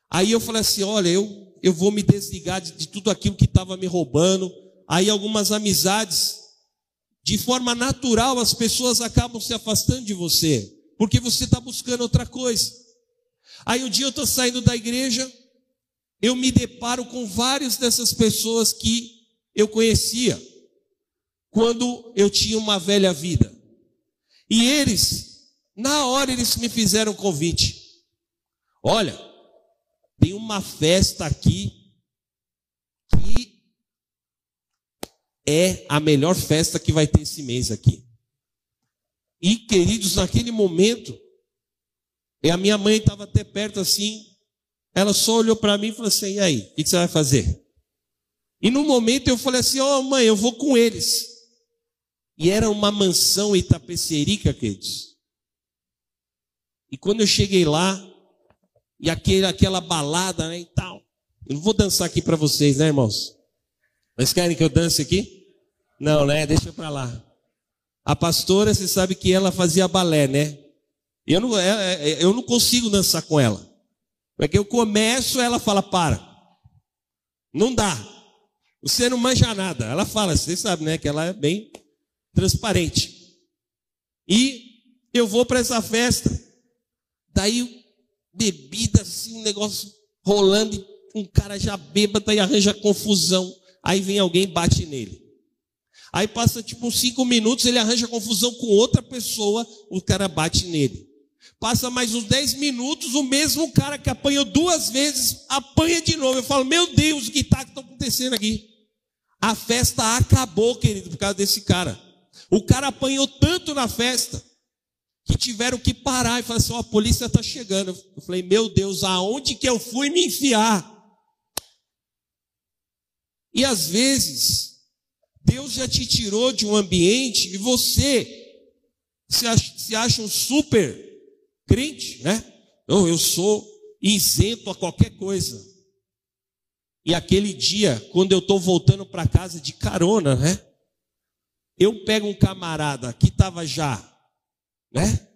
aí eu falei assim: olha, eu, eu vou me desligar de, de tudo aquilo que estava me roubando. Aí algumas amizades, de forma natural, as pessoas acabam se afastando de você, porque você está buscando outra coisa. Aí um dia eu estou saindo da igreja, eu me deparo com várias dessas pessoas que eu conhecia quando eu tinha uma velha vida. E eles, na hora, eles me fizeram convite. Olha, tem uma festa aqui que é a melhor festa que vai ter esse mês aqui. E, queridos, naquele momento, e a minha mãe estava até perto assim, ela só olhou para mim e falou assim: e aí, o que você vai fazer? E no momento eu falei assim: ó oh, mãe, eu vou com eles. E era uma mansão itapecerica, queridos. E quando eu cheguei lá, e aquele, aquela balada, né, e tal. Eu não vou dançar aqui para vocês, né, irmãos? Vocês querem que eu dance aqui? Não, né? Deixa para lá. A pastora, você sabe que ela fazia balé, né? Eu não, é, é, eu não consigo dançar com ela. Porque eu começo, ela fala, para. Não dá. Você não manja nada. Ela fala, você sabe, né? Que ela é bem transparente. E eu vou para essa festa. Daí, bebida, assim, um negócio rolando, e um cara já bêbado e arranja confusão. Aí vem alguém e bate nele. Aí passa tipo uns cinco minutos, ele arranja confusão com outra pessoa, o cara bate nele. Passa mais uns dez minutos, o mesmo cara que apanhou duas vezes, apanha de novo. Eu falo, meu Deus, o que está acontecendo aqui? A festa acabou, querido, por causa desse cara. O cara apanhou tanto na festa que tiveram que parar e falar assim: ó, oh, a polícia está chegando. Eu falei, meu Deus, aonde que eu fui me enfiar? E às vezes, Deus já te tirou de um ambiente e você se acha, se acha um super crente, né? Ou eu sou isento a qualquer coisa. E aquele dia, quando eu estou voltando para casa de carona, né? Eu pego um camarada que estava já né?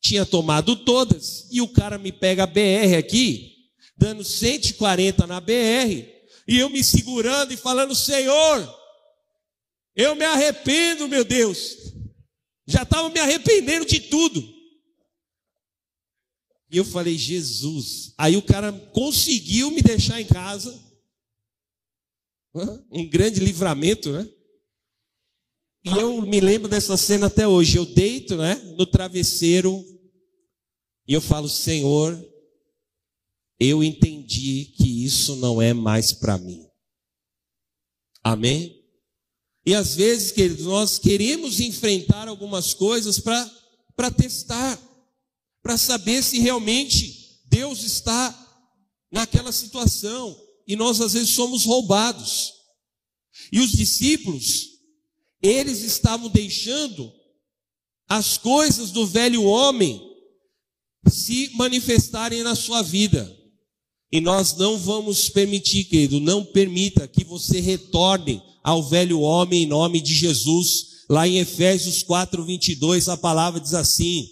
Tinha tomado todas, e o cara me pega a BR aqui, dando 140 na BR, e eu me segurando e falando: Senhor, eu me arrependo, meu Deus. Já estava me arrependendo de tudo. E eu falei: Jesus. Aí o cara conseguiu me deixar em casa. Um grande livramento, né? E eu me lembro dessa cena até hoje. Eu deito, né, no travesseiro e eu falo: Senhor, eu entendi que isso não é mais para mim. Amém? E às vezes, queridos, nós queremos enfrentar algumas coisas para testar, para saber se realmente Deus está naquela situação. E nós às vezes somos roubados. E os discípulos, eles estavam deixando as coisas do velho homem se manifestarem na sua vida. E nós não vamos permitir, querido, não permita que você retorne ao velho homem em nome de Jesus. Lá em Efésios 4, 22, a palavra diz assim: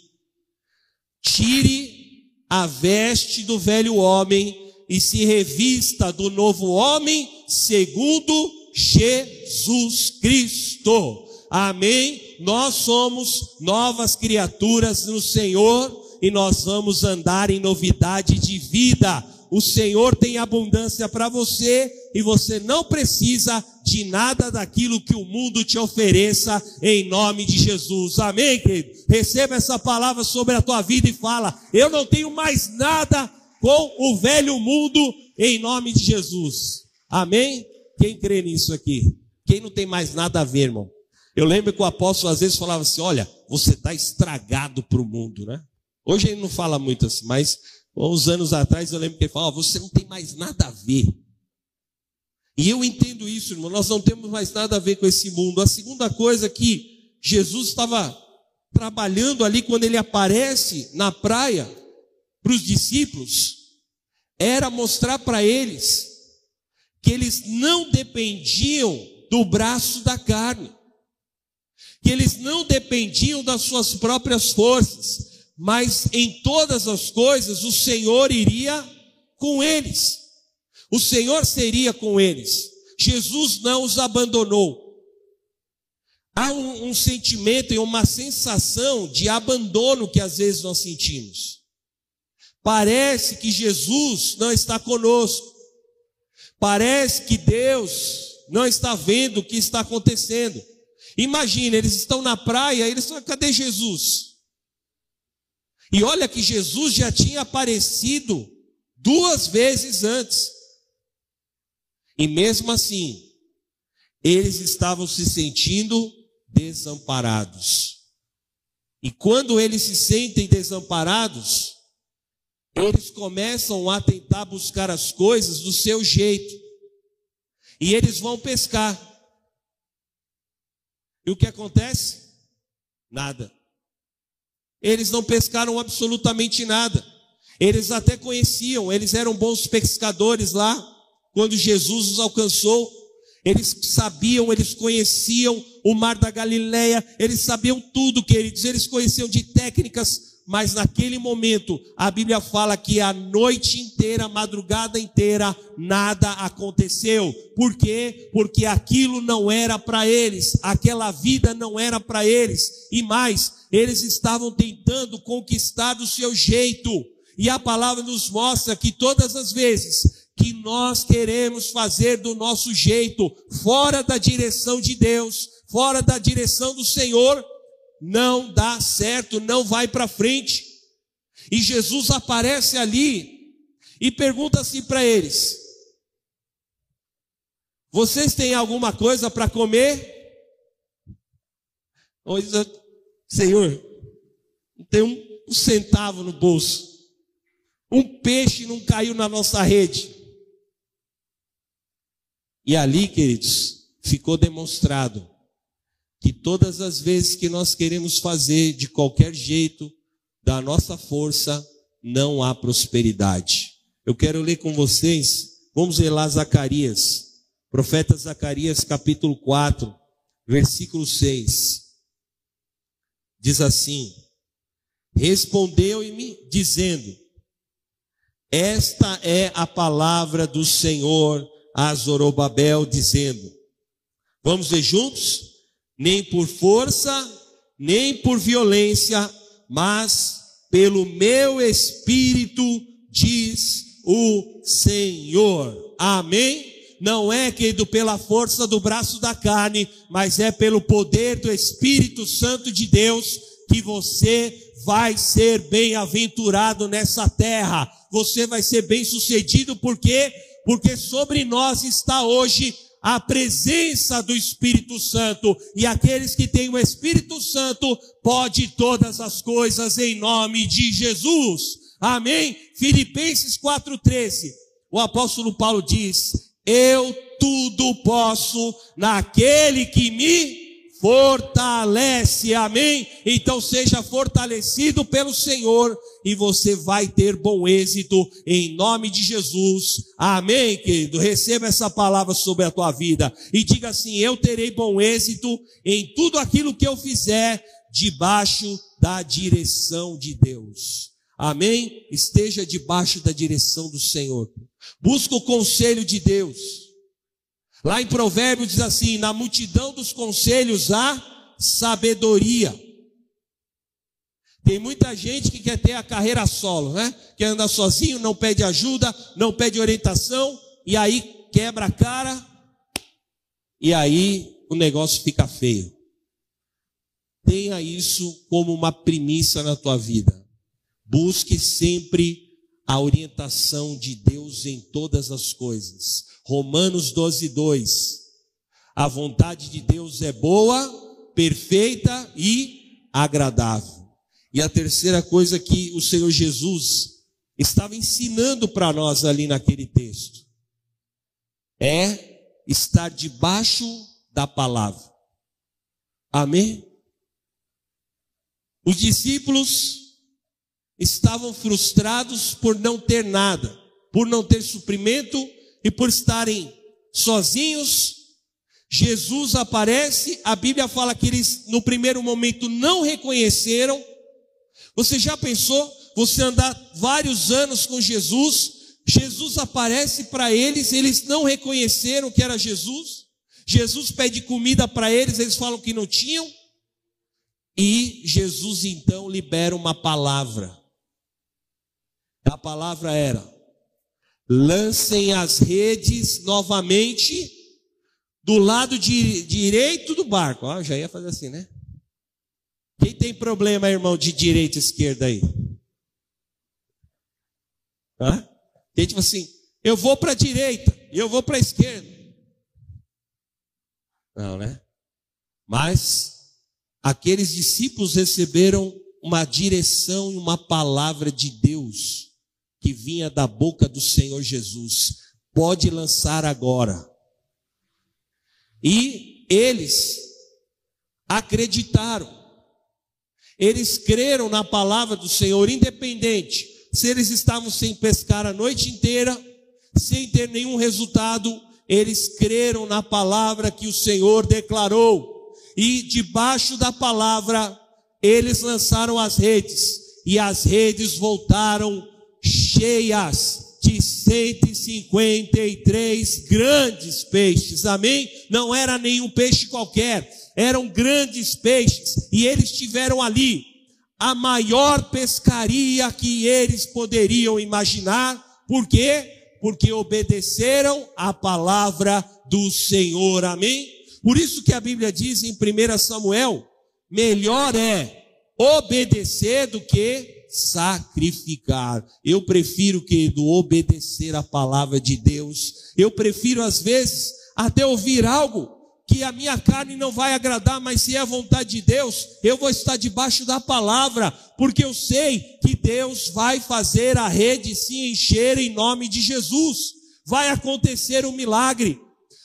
Tire a veste do velho homem e se revista do novo homem segundo Jesus Cristo. Amém? Nós somos novas criaturas no Senhor e nós vamos andar em novidade de vida. O Senhor tem abundância para você e você não precisa de nada daquilo que o mundo te ofereça em nome de Jesus. Amém, querido? Receba essa palavra sobre a tua vida e fala: Eu não tenho mais nada com o velho mundo em nome de Jesus. Amém? Quem crê nisso aqui? Quem não tem mais nada a ver, irmão? Eu lembro que o apóstolo às vezes falava assim: Olha, você está estragado para o mundo, né? Hoje ele não fala muito assim, mas uns anos atrás eu lembro que ele falava: Você não tem mais nada a ver. E eu entendo isso, irmão. Nós não temos mais nada a ver com esse mundo. A segunda coisa que Jesus estava trabalhando ali quando ele aparece na praia para os discípulos era mostrar para eles que eles não dependiam do braço da carne, que eles não dependiam das suas próprias forças, mas em todas as coisas o Senhor iria com eles. O Senhor seria com eles. Jesus não os abandonou. Há um, um, sentimento e uma sensação de abandono que às vezes nós sentimos. Parece que Jesus não está conosco. Parece que Deus não está vendo o que está acontecendo. Imagina, eles estão na praia, eles estão, cadê Jesus? E olha que Jesus já tinha aparecido duas vezes antes. E mesmo assim, eles estavam se sentindo desamparados. E quando eles se sentem desamparados, eles começam a tentar buscar as coisas do seu jeito. E eles vão pescar. E o que acontece? Nada. Eles não pescaram absolutamente nada. Eles até conheciam, eles eram bons pescadores lá, quando Jesus os alcançou. Eles sabiam, eles conheciam o mar da Galileia, eles sabiam tudo, queridos, eles conheciam de técnicas mas naquele momento a Bíblia fala que a noite inteira, a madrugada inteira, nada aconteceu. Por quê? Porque aquilo não era para eles, aquela vida não era para eles, e mais, eles estavam tentando conquistar do seu jeito. E a palavra nos mostra que todas as vezes que nós queremos fazer do nosso jeito, fora da direção de Deus, fora da direção do Senhor, não dá certo, não vai para frente. E Jesus aparece ali e pergunta assim para eles: Vocês têm alguma coisa para comer? Senhor, não tem um, um centavo no bolso. Um peixe não caiu na nossa rede. E ali, queridos, ficou demonstrado que todas as vezes que nós queremos fazer de qualquer jeito, da nossa força, não há prosperidade. Eu quero ler com vocês, vamos ler lá Zacarias, profeta Zacarias capítulo 4, versículo 6. Diz assim: Respondeu-me dizendo: Esta é a palavra do Senhor a Zorobabel, dizendo: Vamos ver juntos? Nem por força, nem por violência, mas pelo meu espírito, diz o Senhor. Amém? Não é, querido, pela força do braço da carne, mas é pelo poder do Espírito Santo de Deus que você vai ser bem-aventurado nessa terra. Você vai ser bem-sucedido porque porque sobre nós está hoje a presença do Espírito Santo, e aqueles que têm o Espírito Santo pode todas as coisas em nome de Jesus. Amém? Filipenses 4:13. O apóstolo Paulo diz: "Eu tudo posso naquele que me fortalece. Amém? Então seja fortalecido pelo Senhor e você vai ter bom êxito em nome de Jesus. Amém, querido? Receba essa palavra sobre a tua vida e diga assim: Eu terei bom êxito em tudo aquilo que eu fizer debaixo da direção de Deus. Amém? Esteja debaixo da direção do Senhor. Busca o conselho de Deus. Lá em Provérbios diz assim: na multidão dos conselhos há sabedoria. Tem muita gente que quer ter a carreira solo, né? Quer andar sozinho, não pede ajuda, não pede orientação, e aí quebra a cara, e aí o negócio fica feio. Tenha isso como uma premissa na tua vida. Busque sempre a orientação de Deus em todas as coisas. Romanos 12, 2. A vontade de Deus é boa, perfeita e agradável. E a terceira coisa que o Senhor Jesus estava ensinando para nós ali naquele texto é estar debaixo da palavra. Amém? Os discípulos estavam frustrados por não ter nada, por não ter suprimento e por estarem sozinhos. Jesus aparece, a Bíblia fala que eles no primeiro momento não reconheceram, você já pensou você andar vários anos com Jesus? Jesus aparece para eles, eles não reconheceram que era Jesus. Jesus pede comida para eles, eles falam que não tinham. E Jesus então libera uma palavra. A palavra era: lancem as redes novamente do lado de, direito do barco. Ó, já ia fazer assim, né? Quem tem problema, irmão, de direita e esquerda aí? Hã? Tem tipo assim, eu vou para a direita e eu vou para a esquerda. Não, né? Mas aqueles discípulos receberam uma direção e uma palavra de Deus que vinha da boca do Senhor Jesus. Pode lançar agora. E eles acreditaram. Eles creram na palavra do Senhor, independente se eles estavam sem pescar a noite inteira, sem ter nenhum resultado, eles creram na palavra que o Senhor declarou. E debaixo da palavra, eles lançaram as redes, e as redes voltaram cheias de 153 grandes peixes. Amém? Não era nenhum peixe qualquer, eram grandes peixes, e eles tiveram ali a maior pescaria que eles poderiam imaginar. Por quê? Porque obedeceram a palavra do Senhor. Amém? Por isso que a Bíblia diz em 1 Samuel: melhor é obedecer do que sacrificar. Eu prefiro que do obedecer a palavra de Deus. Eu prefiro às vezes até ouvir algo que a minha carne não vai agradar, mas se é a vontade de Deus, eu vou estar debaixo da palavra, porque eu sei que Deus vai fazer a rede se encher em nome de Jesus. Vai acontecer um milagre.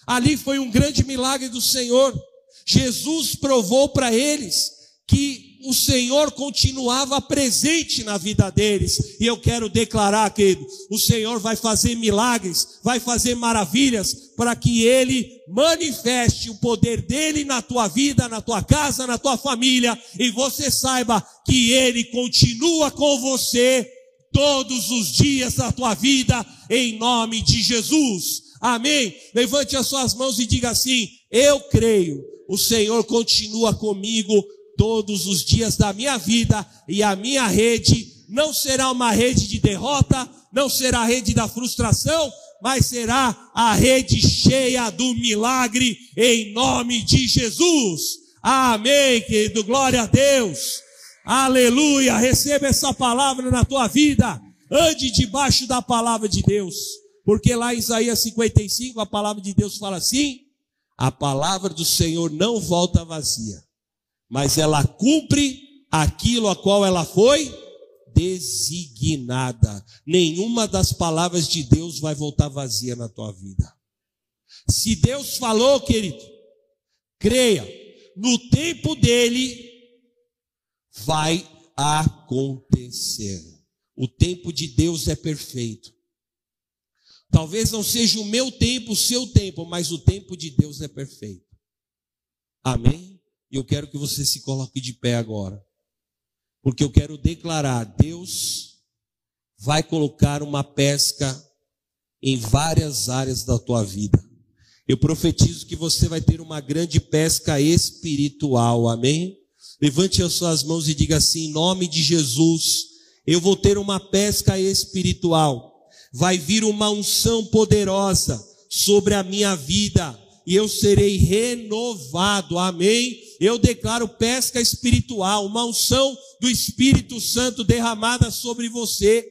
Ali foi um grande milagre do Senhor. Jesus provou para eles que o Senhor continuava presente na vida deles. E eu quero declarar, querido, o Senhor vai fazer milagres, vai fazer maravilhas, para que Ele manifeste o poder dele na tua vida, na tua casa, na tua família, e você saiba que Ele continua com você todos os dias da tua vida, em nome de Jesus. Amém? Levante as suas mãos e diga assim: Eu creio, o Senhor continua comigo todos os dias da minha vida e a minha rede não será uma rede de derrota, não será a rede da frustração, mas será a rede cheia do milagre em nome de Jesus. Amém, querido. Glória a Deus. Aleluia! Receba essa palavra na tua vida. Ande debaixo da palavra de Deus. Porque lá em Isaías 55, a palavra de Deus fala assim: a palavra do Senhor não volta vazia, mas ela cumpre aquilo a qual ela foi designada. Nenhuma das palavras de Deus vai voltar vazia na tua vida. Se Deus falou, querido, creia, no tempo dele vai acontecer. O tempo de Deus é perfeito. Talvez não seja o meu tempo, o seu tempo, mas o tempo de Deus é perfeito. Amém? E eu quero que você se coloque de pé agora. Porque eu quero declarar: Deus vai colocar uma pesca em várias áreas da tua vida. Eu profetizo que você vai ter uma grande pesca espiritual. Amém? Levante as suas mãos e diga assim: em nome de Jesus, eu vou ter uma pesca espiritual. Vai vir uma unção poderosa sobre a minha vida e eu serei renovado. Amém? Eu declaro pesca espiritual, uma unção do Espírito Santo derramada sobre você.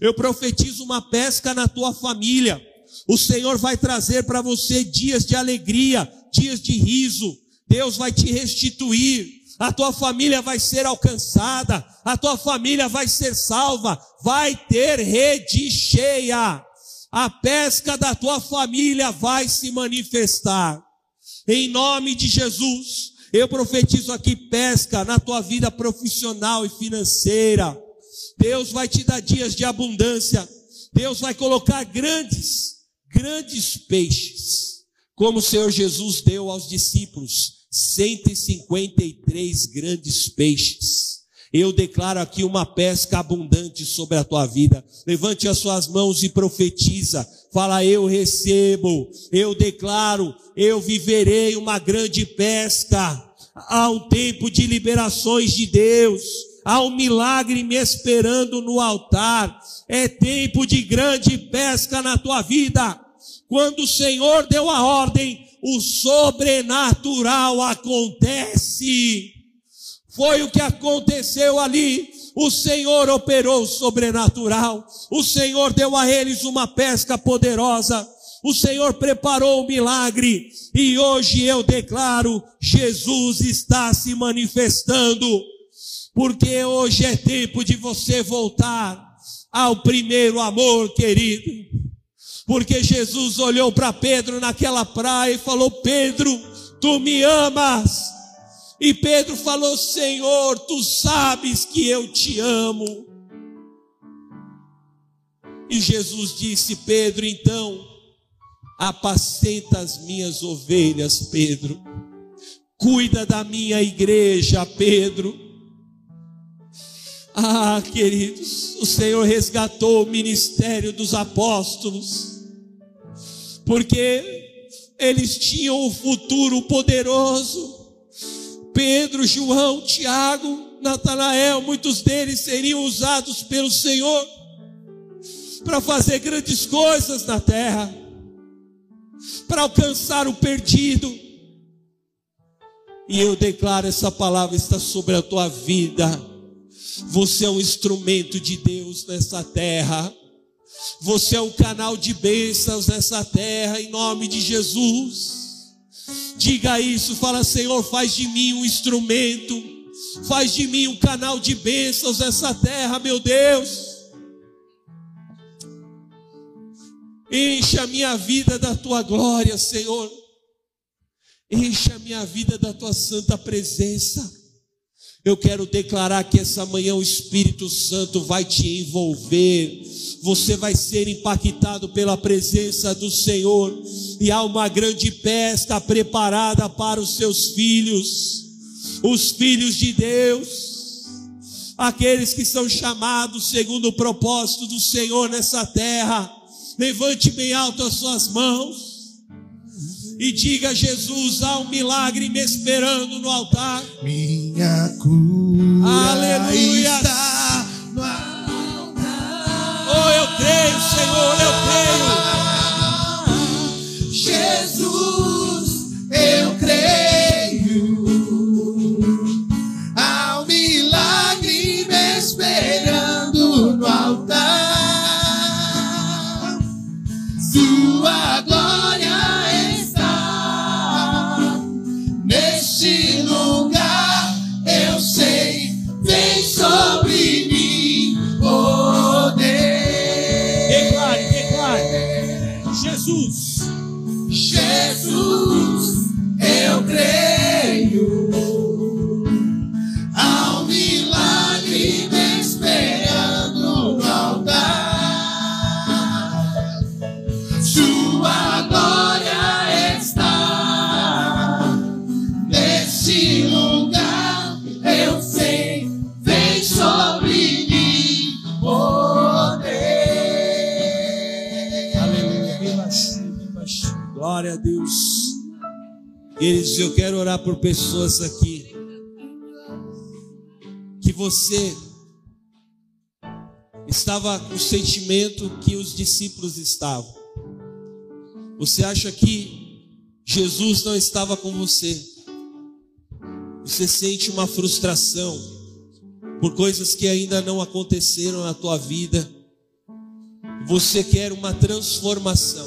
Eu profetizo uma pesca na tua família. O Senhor vai trazer para você dias de alegria, dias de riso. Deus vai te restituir a tua família vai ser alcançada, a tua família vai ser salva, vai ter rede cheia, a pesca da tua família vai se manifestar. Em nome de Jesus, eu profetizo aqui pesca na tua vida profissional e financeira. Deus vai te dar dias de abundância. Deus vai colocar grandes, grandes peixes, como o Senhor Jesus deu aos discípulos 153 grandes peixes. Eu declaro aqui uma pesca abundante sobre a tua vida. Levante as suas mãos e profetiza. Fala, eu recebo, eu declaro, eu viverei uma grande pesca. Há um tempo de liberações de Deus. Há um milagre me esperando no altar. É tempo de grande pesca na tua vida. Quando o Senhor deu a ordem, o sobrenatural acontece. Foi o que aconteceu ali. O Senhor operou sobrenatural. O Senhor deu a eles uma pesca poderosa. O Senhor preparou o milagre. E hoje eu declaro: Jesus está se manifestando. Porque hoje é tempo de você voltar ao primeiro amor, querido. Porque Jesus olhou para Pedro naquela praia e falou: Pedro, tu me amas. E Pedro falou: Senhor, tu sabes que eu te amo. E Jesus disse: Pedro, então, apacenta as minhas ovelhas, Pedro. Cuida da minha igreja, Pedro. Ah, queridos, o Senhor resgatou o ministério dos apóstolos porque eles tinham um futuro poderoso. Pedro, João, Tiago, Natanael, muitos deles seriam usados pelo Senhor para fazer grandes coisas na terra, para alcançar o perdido. E eu declaro essa palavra está sobre a tua vida. Você é um instrumento de Deus nessa terra. Você é um canal de bênçãos nessa terra, em nome de Jesus. Diga isso, fala, Senhor, faz de mim um instrumento, faz de mim um canal de bênçãos nessa terra, meu Deus. Encha a minha vida da tua glória, Senhor. Encha a minha vida da tua santa presença. Eu quero declarar que essa manhã o Espírito Santo vai te envolver. Você vai ser impactado pela presença do Senhor, e há uma grande pesca preparada para os seus filhos, os filhos de Deus, aqueles que são chamados segundo o propósito do Senhor nessa terra. Levante bem alto as suas mãos e diga: Jesus, há um milagre me esperando no altar. Minha cura Aleluia. está no Oh, pessoas aqui que você estava com o sentimento que os discípulos estavam. Você acha que Jesus não estava com você? Você sente uma frustração por coisas que ainda não aconteceram na tua vida. Você quer uma transformação.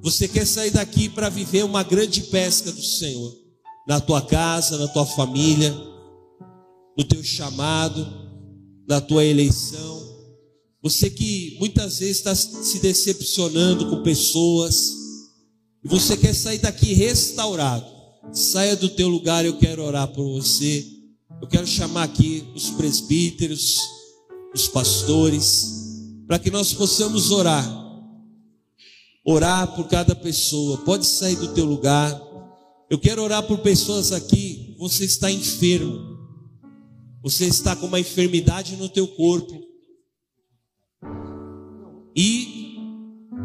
Você quer sair daqui para viver uma grande pesca do Senhor, na tua casa, na tua família, no teu chamado, na tua eleição. Você que muitas vezes está se decepcionando com pessoas, e você quer sair daqui restaurado. Saia do teu lugar, eu quero orar por você. Eu quero chamar aqui os presbíteros, os pastores, para que nós possamos orar orar por cada pessoa. Pode sair do teu lugar. Eu quero orar por pessoas aqui. Você está enfermo. Você está com uma enfermidade no teu corpo. E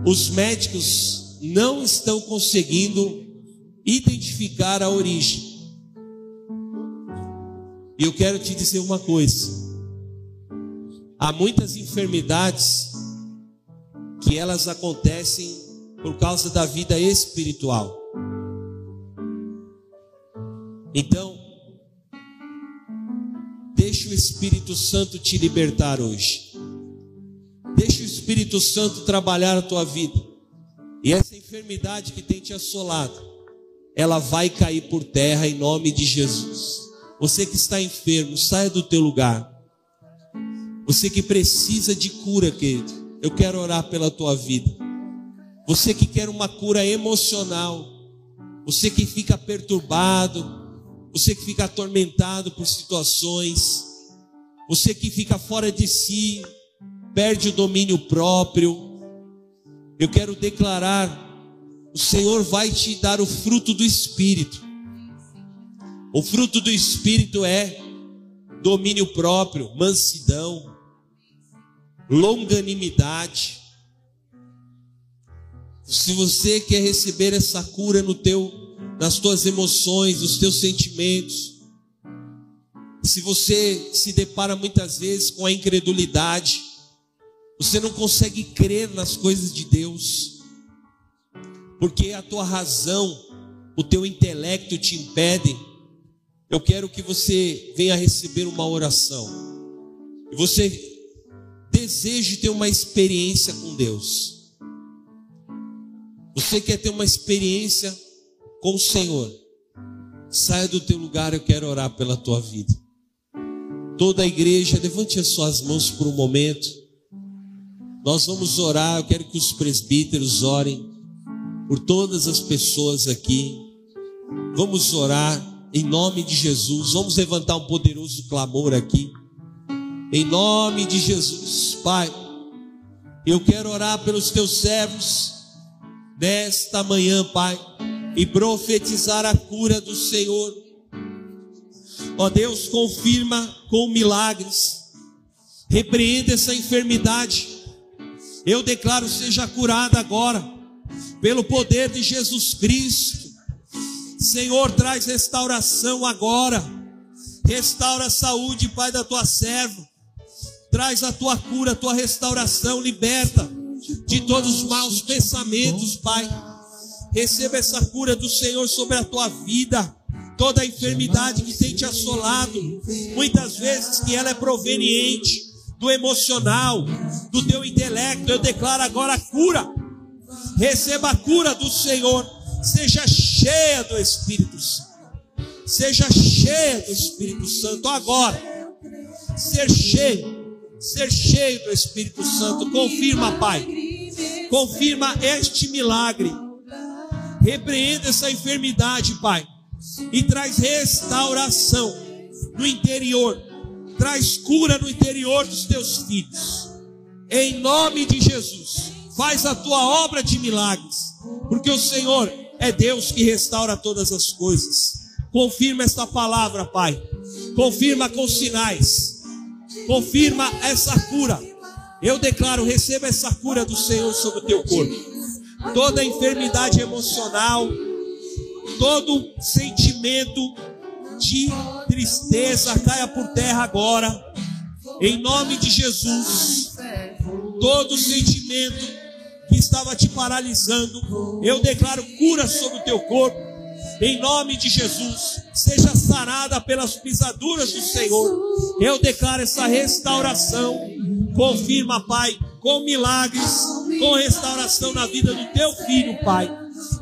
os médicos não estão conseguindo identificar a origem. E eu quero te dizer uma coisa. Há muitas enfermidades que elas acontecem por causa da vida espiritual. Então, deixe o Espírito Santo te libertar hoje. Deixe o Espírito Santo trabalhar a tua vida. E essa enfermidade que tem te assolado, ela vai cair por terra em nome de Jesus. Você que está enfermo, saia do teu lugar. Você que precisa de cura, querido, eu quero orar pela tua vida. Você que quer uma cura emocional, você que fica perturbado, você que fica atormentado por situações, você que fica fora de si, perde o domínio próprio. Eu quero declarar: o Senhor vai te dar o fruto do Espírito. O fruto do Espírito é domínio próprio, mansidão, longanimidade. Se você quer receber essa cura no teu, nas tuas emoções, nos teus sentimentos, se você se depara muitas vezes com a incredulidade, você não consegue crer nas coisas de Deus, porque a tua razão, o teu intelecto te impedem. Eu quero que você venha receber uma oração. E você deseje ter uma experiência com Deus. Você quer ter uma experiência com o Senhor? Saia do teu lugar, eu quero orar pela tua vida. Toda a igreja, levante as suas mãos por um momento. Nós vamos orar, eu quero que os presbíteros orem por todas as pessoas aqui. Vamos orar em nome de Jesus. Vamos levantar um poderoso clamor aqui. Em nome de Jesus, Pai. Eu quero orar pelos teus servos nesta manhã, Pai, e profetizar a cura do Senhor. Ó Deus, confirma com milagres, repreenda essa enfermidade. Eu declaro seja curada agora, pelo poder de Jesus Cristo. Senhor, traz restauração agora. Restaura a saúde, Pai, da tua serva. Traz a tua cura, a tua restauração, liberta de todos os maus pensamentos, Pai. Receba essa cura do Senhor sobre a tua vida. Toda a enfermidade que tem te assolado, muitas vezes que ela é proveniente do emocional, do teu intelecto, eu declaro agora a cura. Receba a cura do Senhor. Seja cheia do Espírito Santo. Seja cheia do Espírito Santo agora. Ser cheio ser cheio do Espírito Santo. Confirma, Pai. Confirma este milagre. Repreenda essa enfermidade, Pai. E traz restauração no interior. Traz cura no interior dos teus filhos. Em nome de Jesus. Faz a tua obra de milagres. Porque o Senhor é Deus que restaura todas as coisas. Confirma esta palavra, Pai. Confirma com sinais confirma essa cura. Eu declaro, receba essa cura do Senhor sobre o teu corpo. Toda enfermidade emocional, todo sentimento de tristeza caia por terra agora. Em nome de Jesus. Todo sentimento que estava te paralisando, eu declaro cura sobre o teu corpo. Em nome de Jesus, seja sarada pelas pisaduras do Senhor. Eu declaro essa restauração. Confirma, Pai, com milagres, com restauração na vida do teu filho, Pai.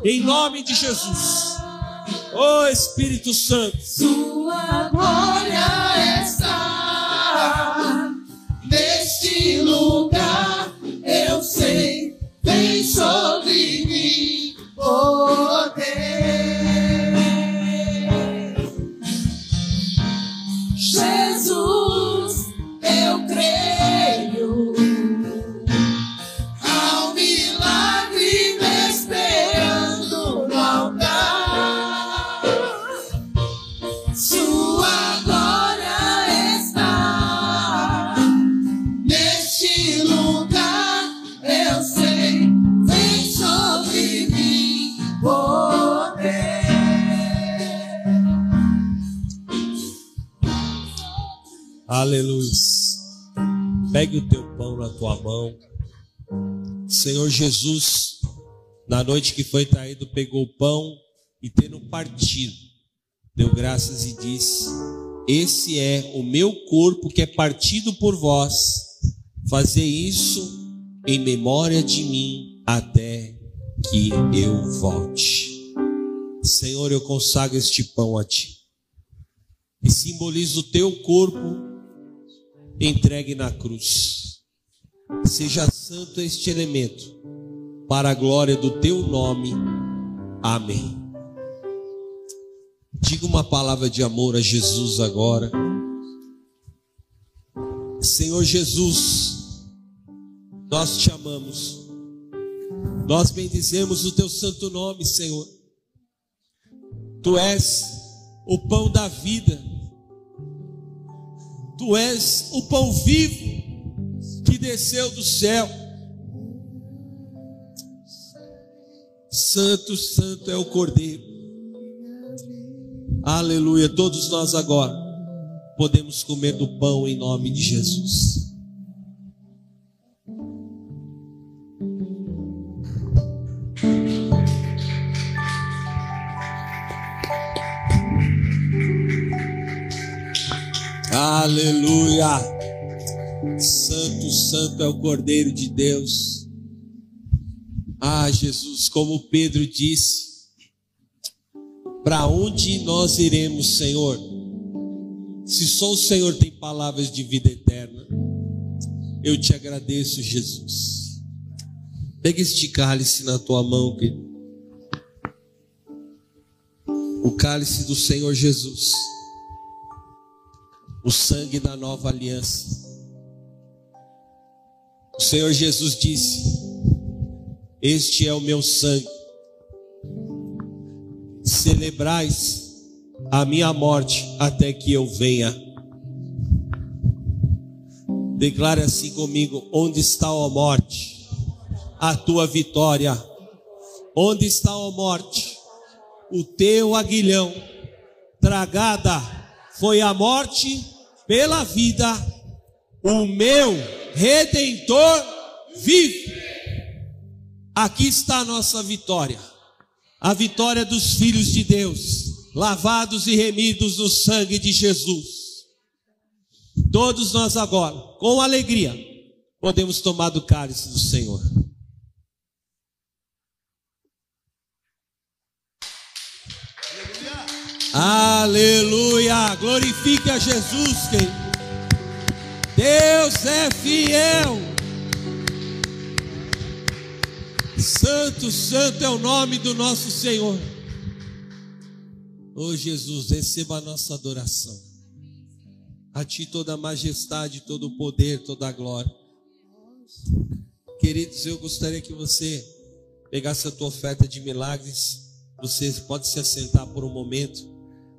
Em nome de Jesus. Oh Espírito Santo. Sua glória está neste lugar. Eu sei, vem sobre mim poder. Jesus, eu creio. Aleluia. Pegue o teu pão na tua mão. Senhor Jesus, na noite que foi traído, pegou o pão e tendo partido, deu graças e disse: Esse é o meu corpo que é partido por vós. Fazer isso em memória de mim até que eu volte. Senhor, eu consagro este pão a ti. E simbolizo o teu corpo entregue na cruz. Seja santo este elemento, para a glória do teu nome. Amém. Diga uma palavra de amor a Jesus agora. Senhor Jesus, nós te amamos. Nós bendizemos o teu santo nome, Senhor. Tu és o pão da vida. Tu és o pão vivo que desceu do céu. Santo, santo é o Cordeiro. Aleluia. Todos nós agora podemos comer do pão em nome de Jesus. Aleluia. Santo, santo é o Cordeiro de Deus. Ah, Jesus, como Pedro disse, para onde nós iremos, Senhor? Se só o Senhor tem palavras de vida eterna, eu te agradeço, Jesus. Pega este cálice na tua mão, querido. O cálice do Senhor Jesus o sangue da nova aliança. O Senhor Jesus disse: Este é o meu sangue. Celebrais a minha morte até que eu venha. Declare assim comigo: Onde está a morte? A tua vitória. Onde está a morte? O teu aguilhão. Tragada foi a morte pela vida, o meu redentor vive. Aqui está a nossa vitória, a vitória dos filhos de Deus, lavados e remidos no sangue de Jesus. Todos nós agora, com alegria, podemos tomar do cálice do Senhor. Aleluia! Glorifique a Jesus, querido. Deus é fiel. Santo, santo é o nome do nosso Senhor. Oh Jesus, receba a nossa adoração. A Ti toda a majestade, todo o poder, toda a glória. Queridos, eu gostaria que você pegasse a tua oferta de milagres. Você pode se assentar por um momento.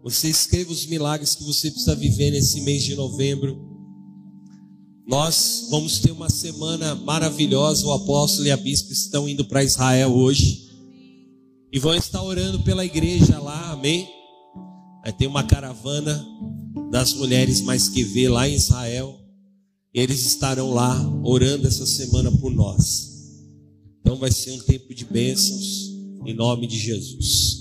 Você escreva os milagres que você precisa viver nesse mês de novembro. Nós vamos ter uma semana maravilhosa. O apóstolo e a bispa estão indo para Israel hoje. E vão estar orando pela igreja lá, amém? Vai ter uma caravana das mulheres mais que vê lá em Israel. Eles estarão lá orando essa semana por nós. Então vai ser um tempo de bênçãos em nome de Jesus.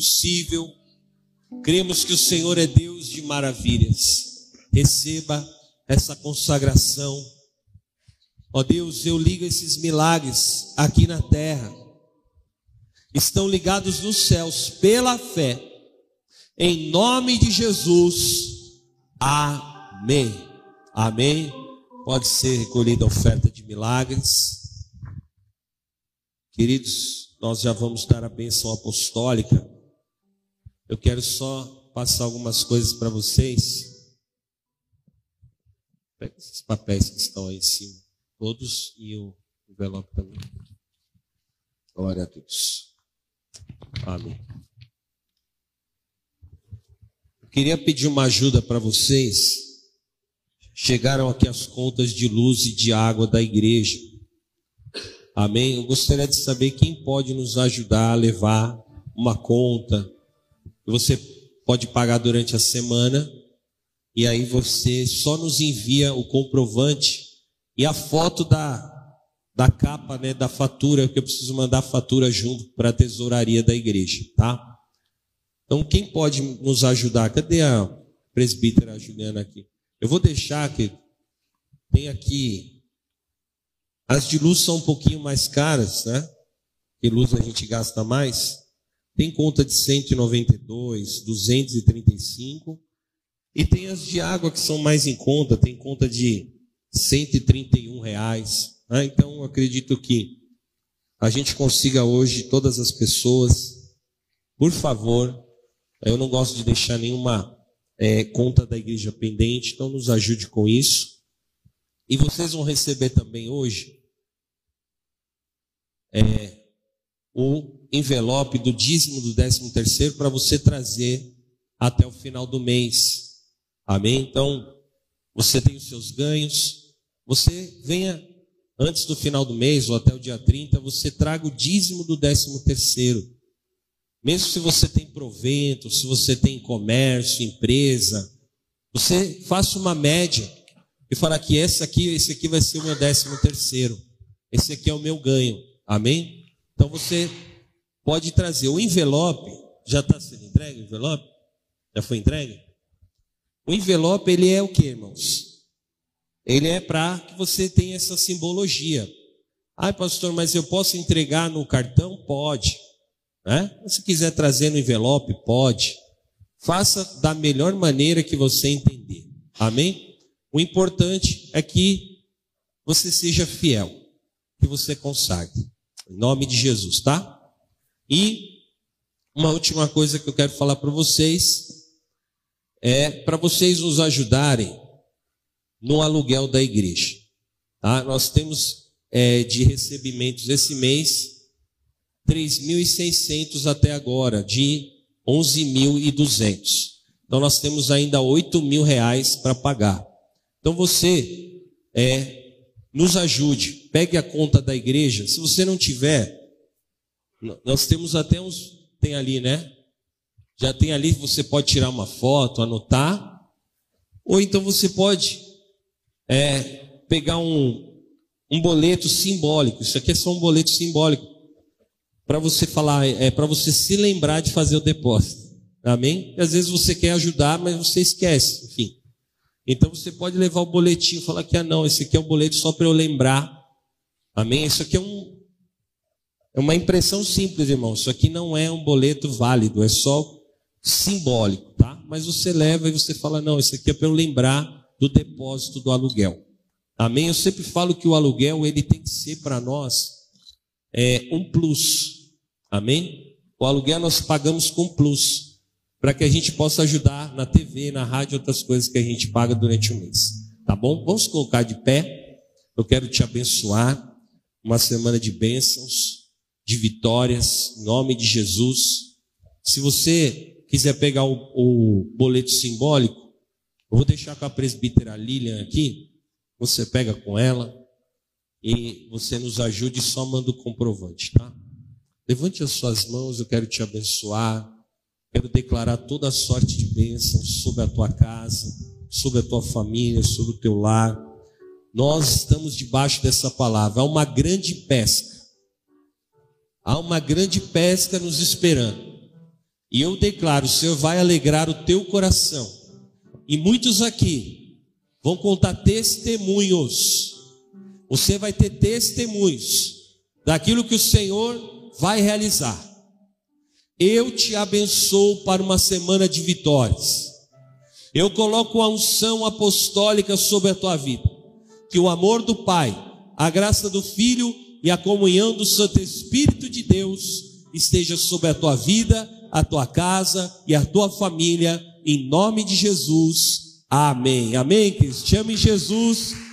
Impossível, cremos que o Senhor é Deus de maravilhas. Receba essa consagração. Ó Deus, eu ligo esses milagres aqui na terra. Estão ligados nos céus pela fé. Em nome de Jesus. Amém. Amém. Pode ser recolhida a oferta de milagres. Queridos, nós já vamos dar a bênção apostólica. Eu quero só passar algumas coisas para vocês. Pega esses papéis que estão aí em cima. Todos e o envelope também. Glória a Deus. Amém. Eu queria pedir uma ajuda para vocês. Chegaram aqui as contas de luz e de água da igreja. Amém? Eu gostaria de saber quem pode nos ajudar a levar uma conta. Você pode pagar durante a semana. E aí você só nos envia o comprovante e a foto da, da capa, né, da fatura, que eu preciso mandar a fatura junto para a tesouraria da igreja, tá? Então, quem pode nos ajudar? Cadê a presbítera Juliana aqui? Eu vou deixar que tem aqui. As de luz são um pouquinho mais caras, né? Que luz a gente gasta mais. Tem conta de 192, 235. E tem as de água que são mais em conta. Tem conta de 131 reais. né? Então, acredito que a gente consiga hoje, todas as pessoas, por favor, eu não gosto de deixar nenhuma é, conta da igreja pendente, então nos ajude com isso. E vocês vão receber também hoje é, o envelope do dízimo do décimo terceiro para você trazer até o final do mês. Amém? Então, você tem os seus ganhos, você venha antes do final do mês ou até o dia 30, você traga o dízimo do décimo terceiro. Mesmo se você tem provento, se você tem comércio, empresa, você faça uma média e fala que esse aqui, esse aqui vai ser o meu décimo terceiro. Esse aqui é o meu ganho. Amém? Então você pode trazer o envelope. Já está sendo entregue o envelope? Já foi entregue? O envelope, ele é o que, irmãos? Ele é para que você tenha essa simbologia. Ah, pastor, mas eu posso entregar no cartão? Pode. Né? Se quiser trazer no envelope, pode. Faça da melhor maneira que você entender. Amém? O importante é que você seja fiel, que você consagre. Em nome de Jesus, tá? E uma última coisa que eu quero falar para vocês é para vocês nos ajudarem no aluguel da igreja. Tá? Nós temos é, de recebimentos esse mês 3.600 até agora, de 11.200. Então nós temos ainda 8 mil reais para pagar. Então você é, nos ajude, pegue a conta da igreja. Se você não tiver, nós temos até uns, tem ali, né? Já tem ali, você pode tirar uma foto, anotar, ou então você pode é, pegar um, um boleto simbólico. Isso aqui é só um boleto simbólico para você falar, é para você se lembrar de fazer o depósito. Amém? E às vezes você quer ajudar, mas você esquece, enfim. Então você pode levar o boletim e falar que ah não, esse aqui é um boleto só para eu lembrar. Amém? Isso aqui é um é uma impressão simples, irmão. Isso aqui não é um boleto válido, é só simbólico, tá? Mas você leva e você fala não, isso aqui é para eu lembrar do depósito do aluguel. Amém? Eu sempre falo que o aluguel ele tem que ser para nós é, um plus. Amém? O aluguel nós pagamos com plus para que a gente possa ajudar na TV, na rádio, outras coisas que a gente paga durante o mês. Tá bom? Vamos colocar de pé. Eu quero te abençoar. Uma semana de bênçãos, de vitórias, em nome de Jesus. Se você quiser pegar o, o boleto simbólico, eu vou deixar com a presbítera Lilian aqui. Você pega com ela e você nos ajude só manda o comprovante, tá? Levante as suas mãos, eu quero te abençoar. Quero declarar toda a sorte de bênção sobre a tua casa, sobre a tua família, sobre o teu lar. Nós estamos debaixo dessa palavra. Há uma grande pesca. Há uma grande pesca nos esperando. E eu declaro: o Senhor vai alegrar o teu coração. E muitos aqui vão contar testemunhos. Você vai ter testemunhos daquilo que o Senhor vai realizar. Eu te abençoo para uma semana de vitórias. Eu coloco a unção apostólica sobre a tua vida. Que o amor do Pai, a graça do Filho e a comunhão do Santo Espírito de Deus esteja sobre a tua vida, a tua casa e a tua família, em nome de Jesus. Amém. Amém, Cristo. Te ame Jesus.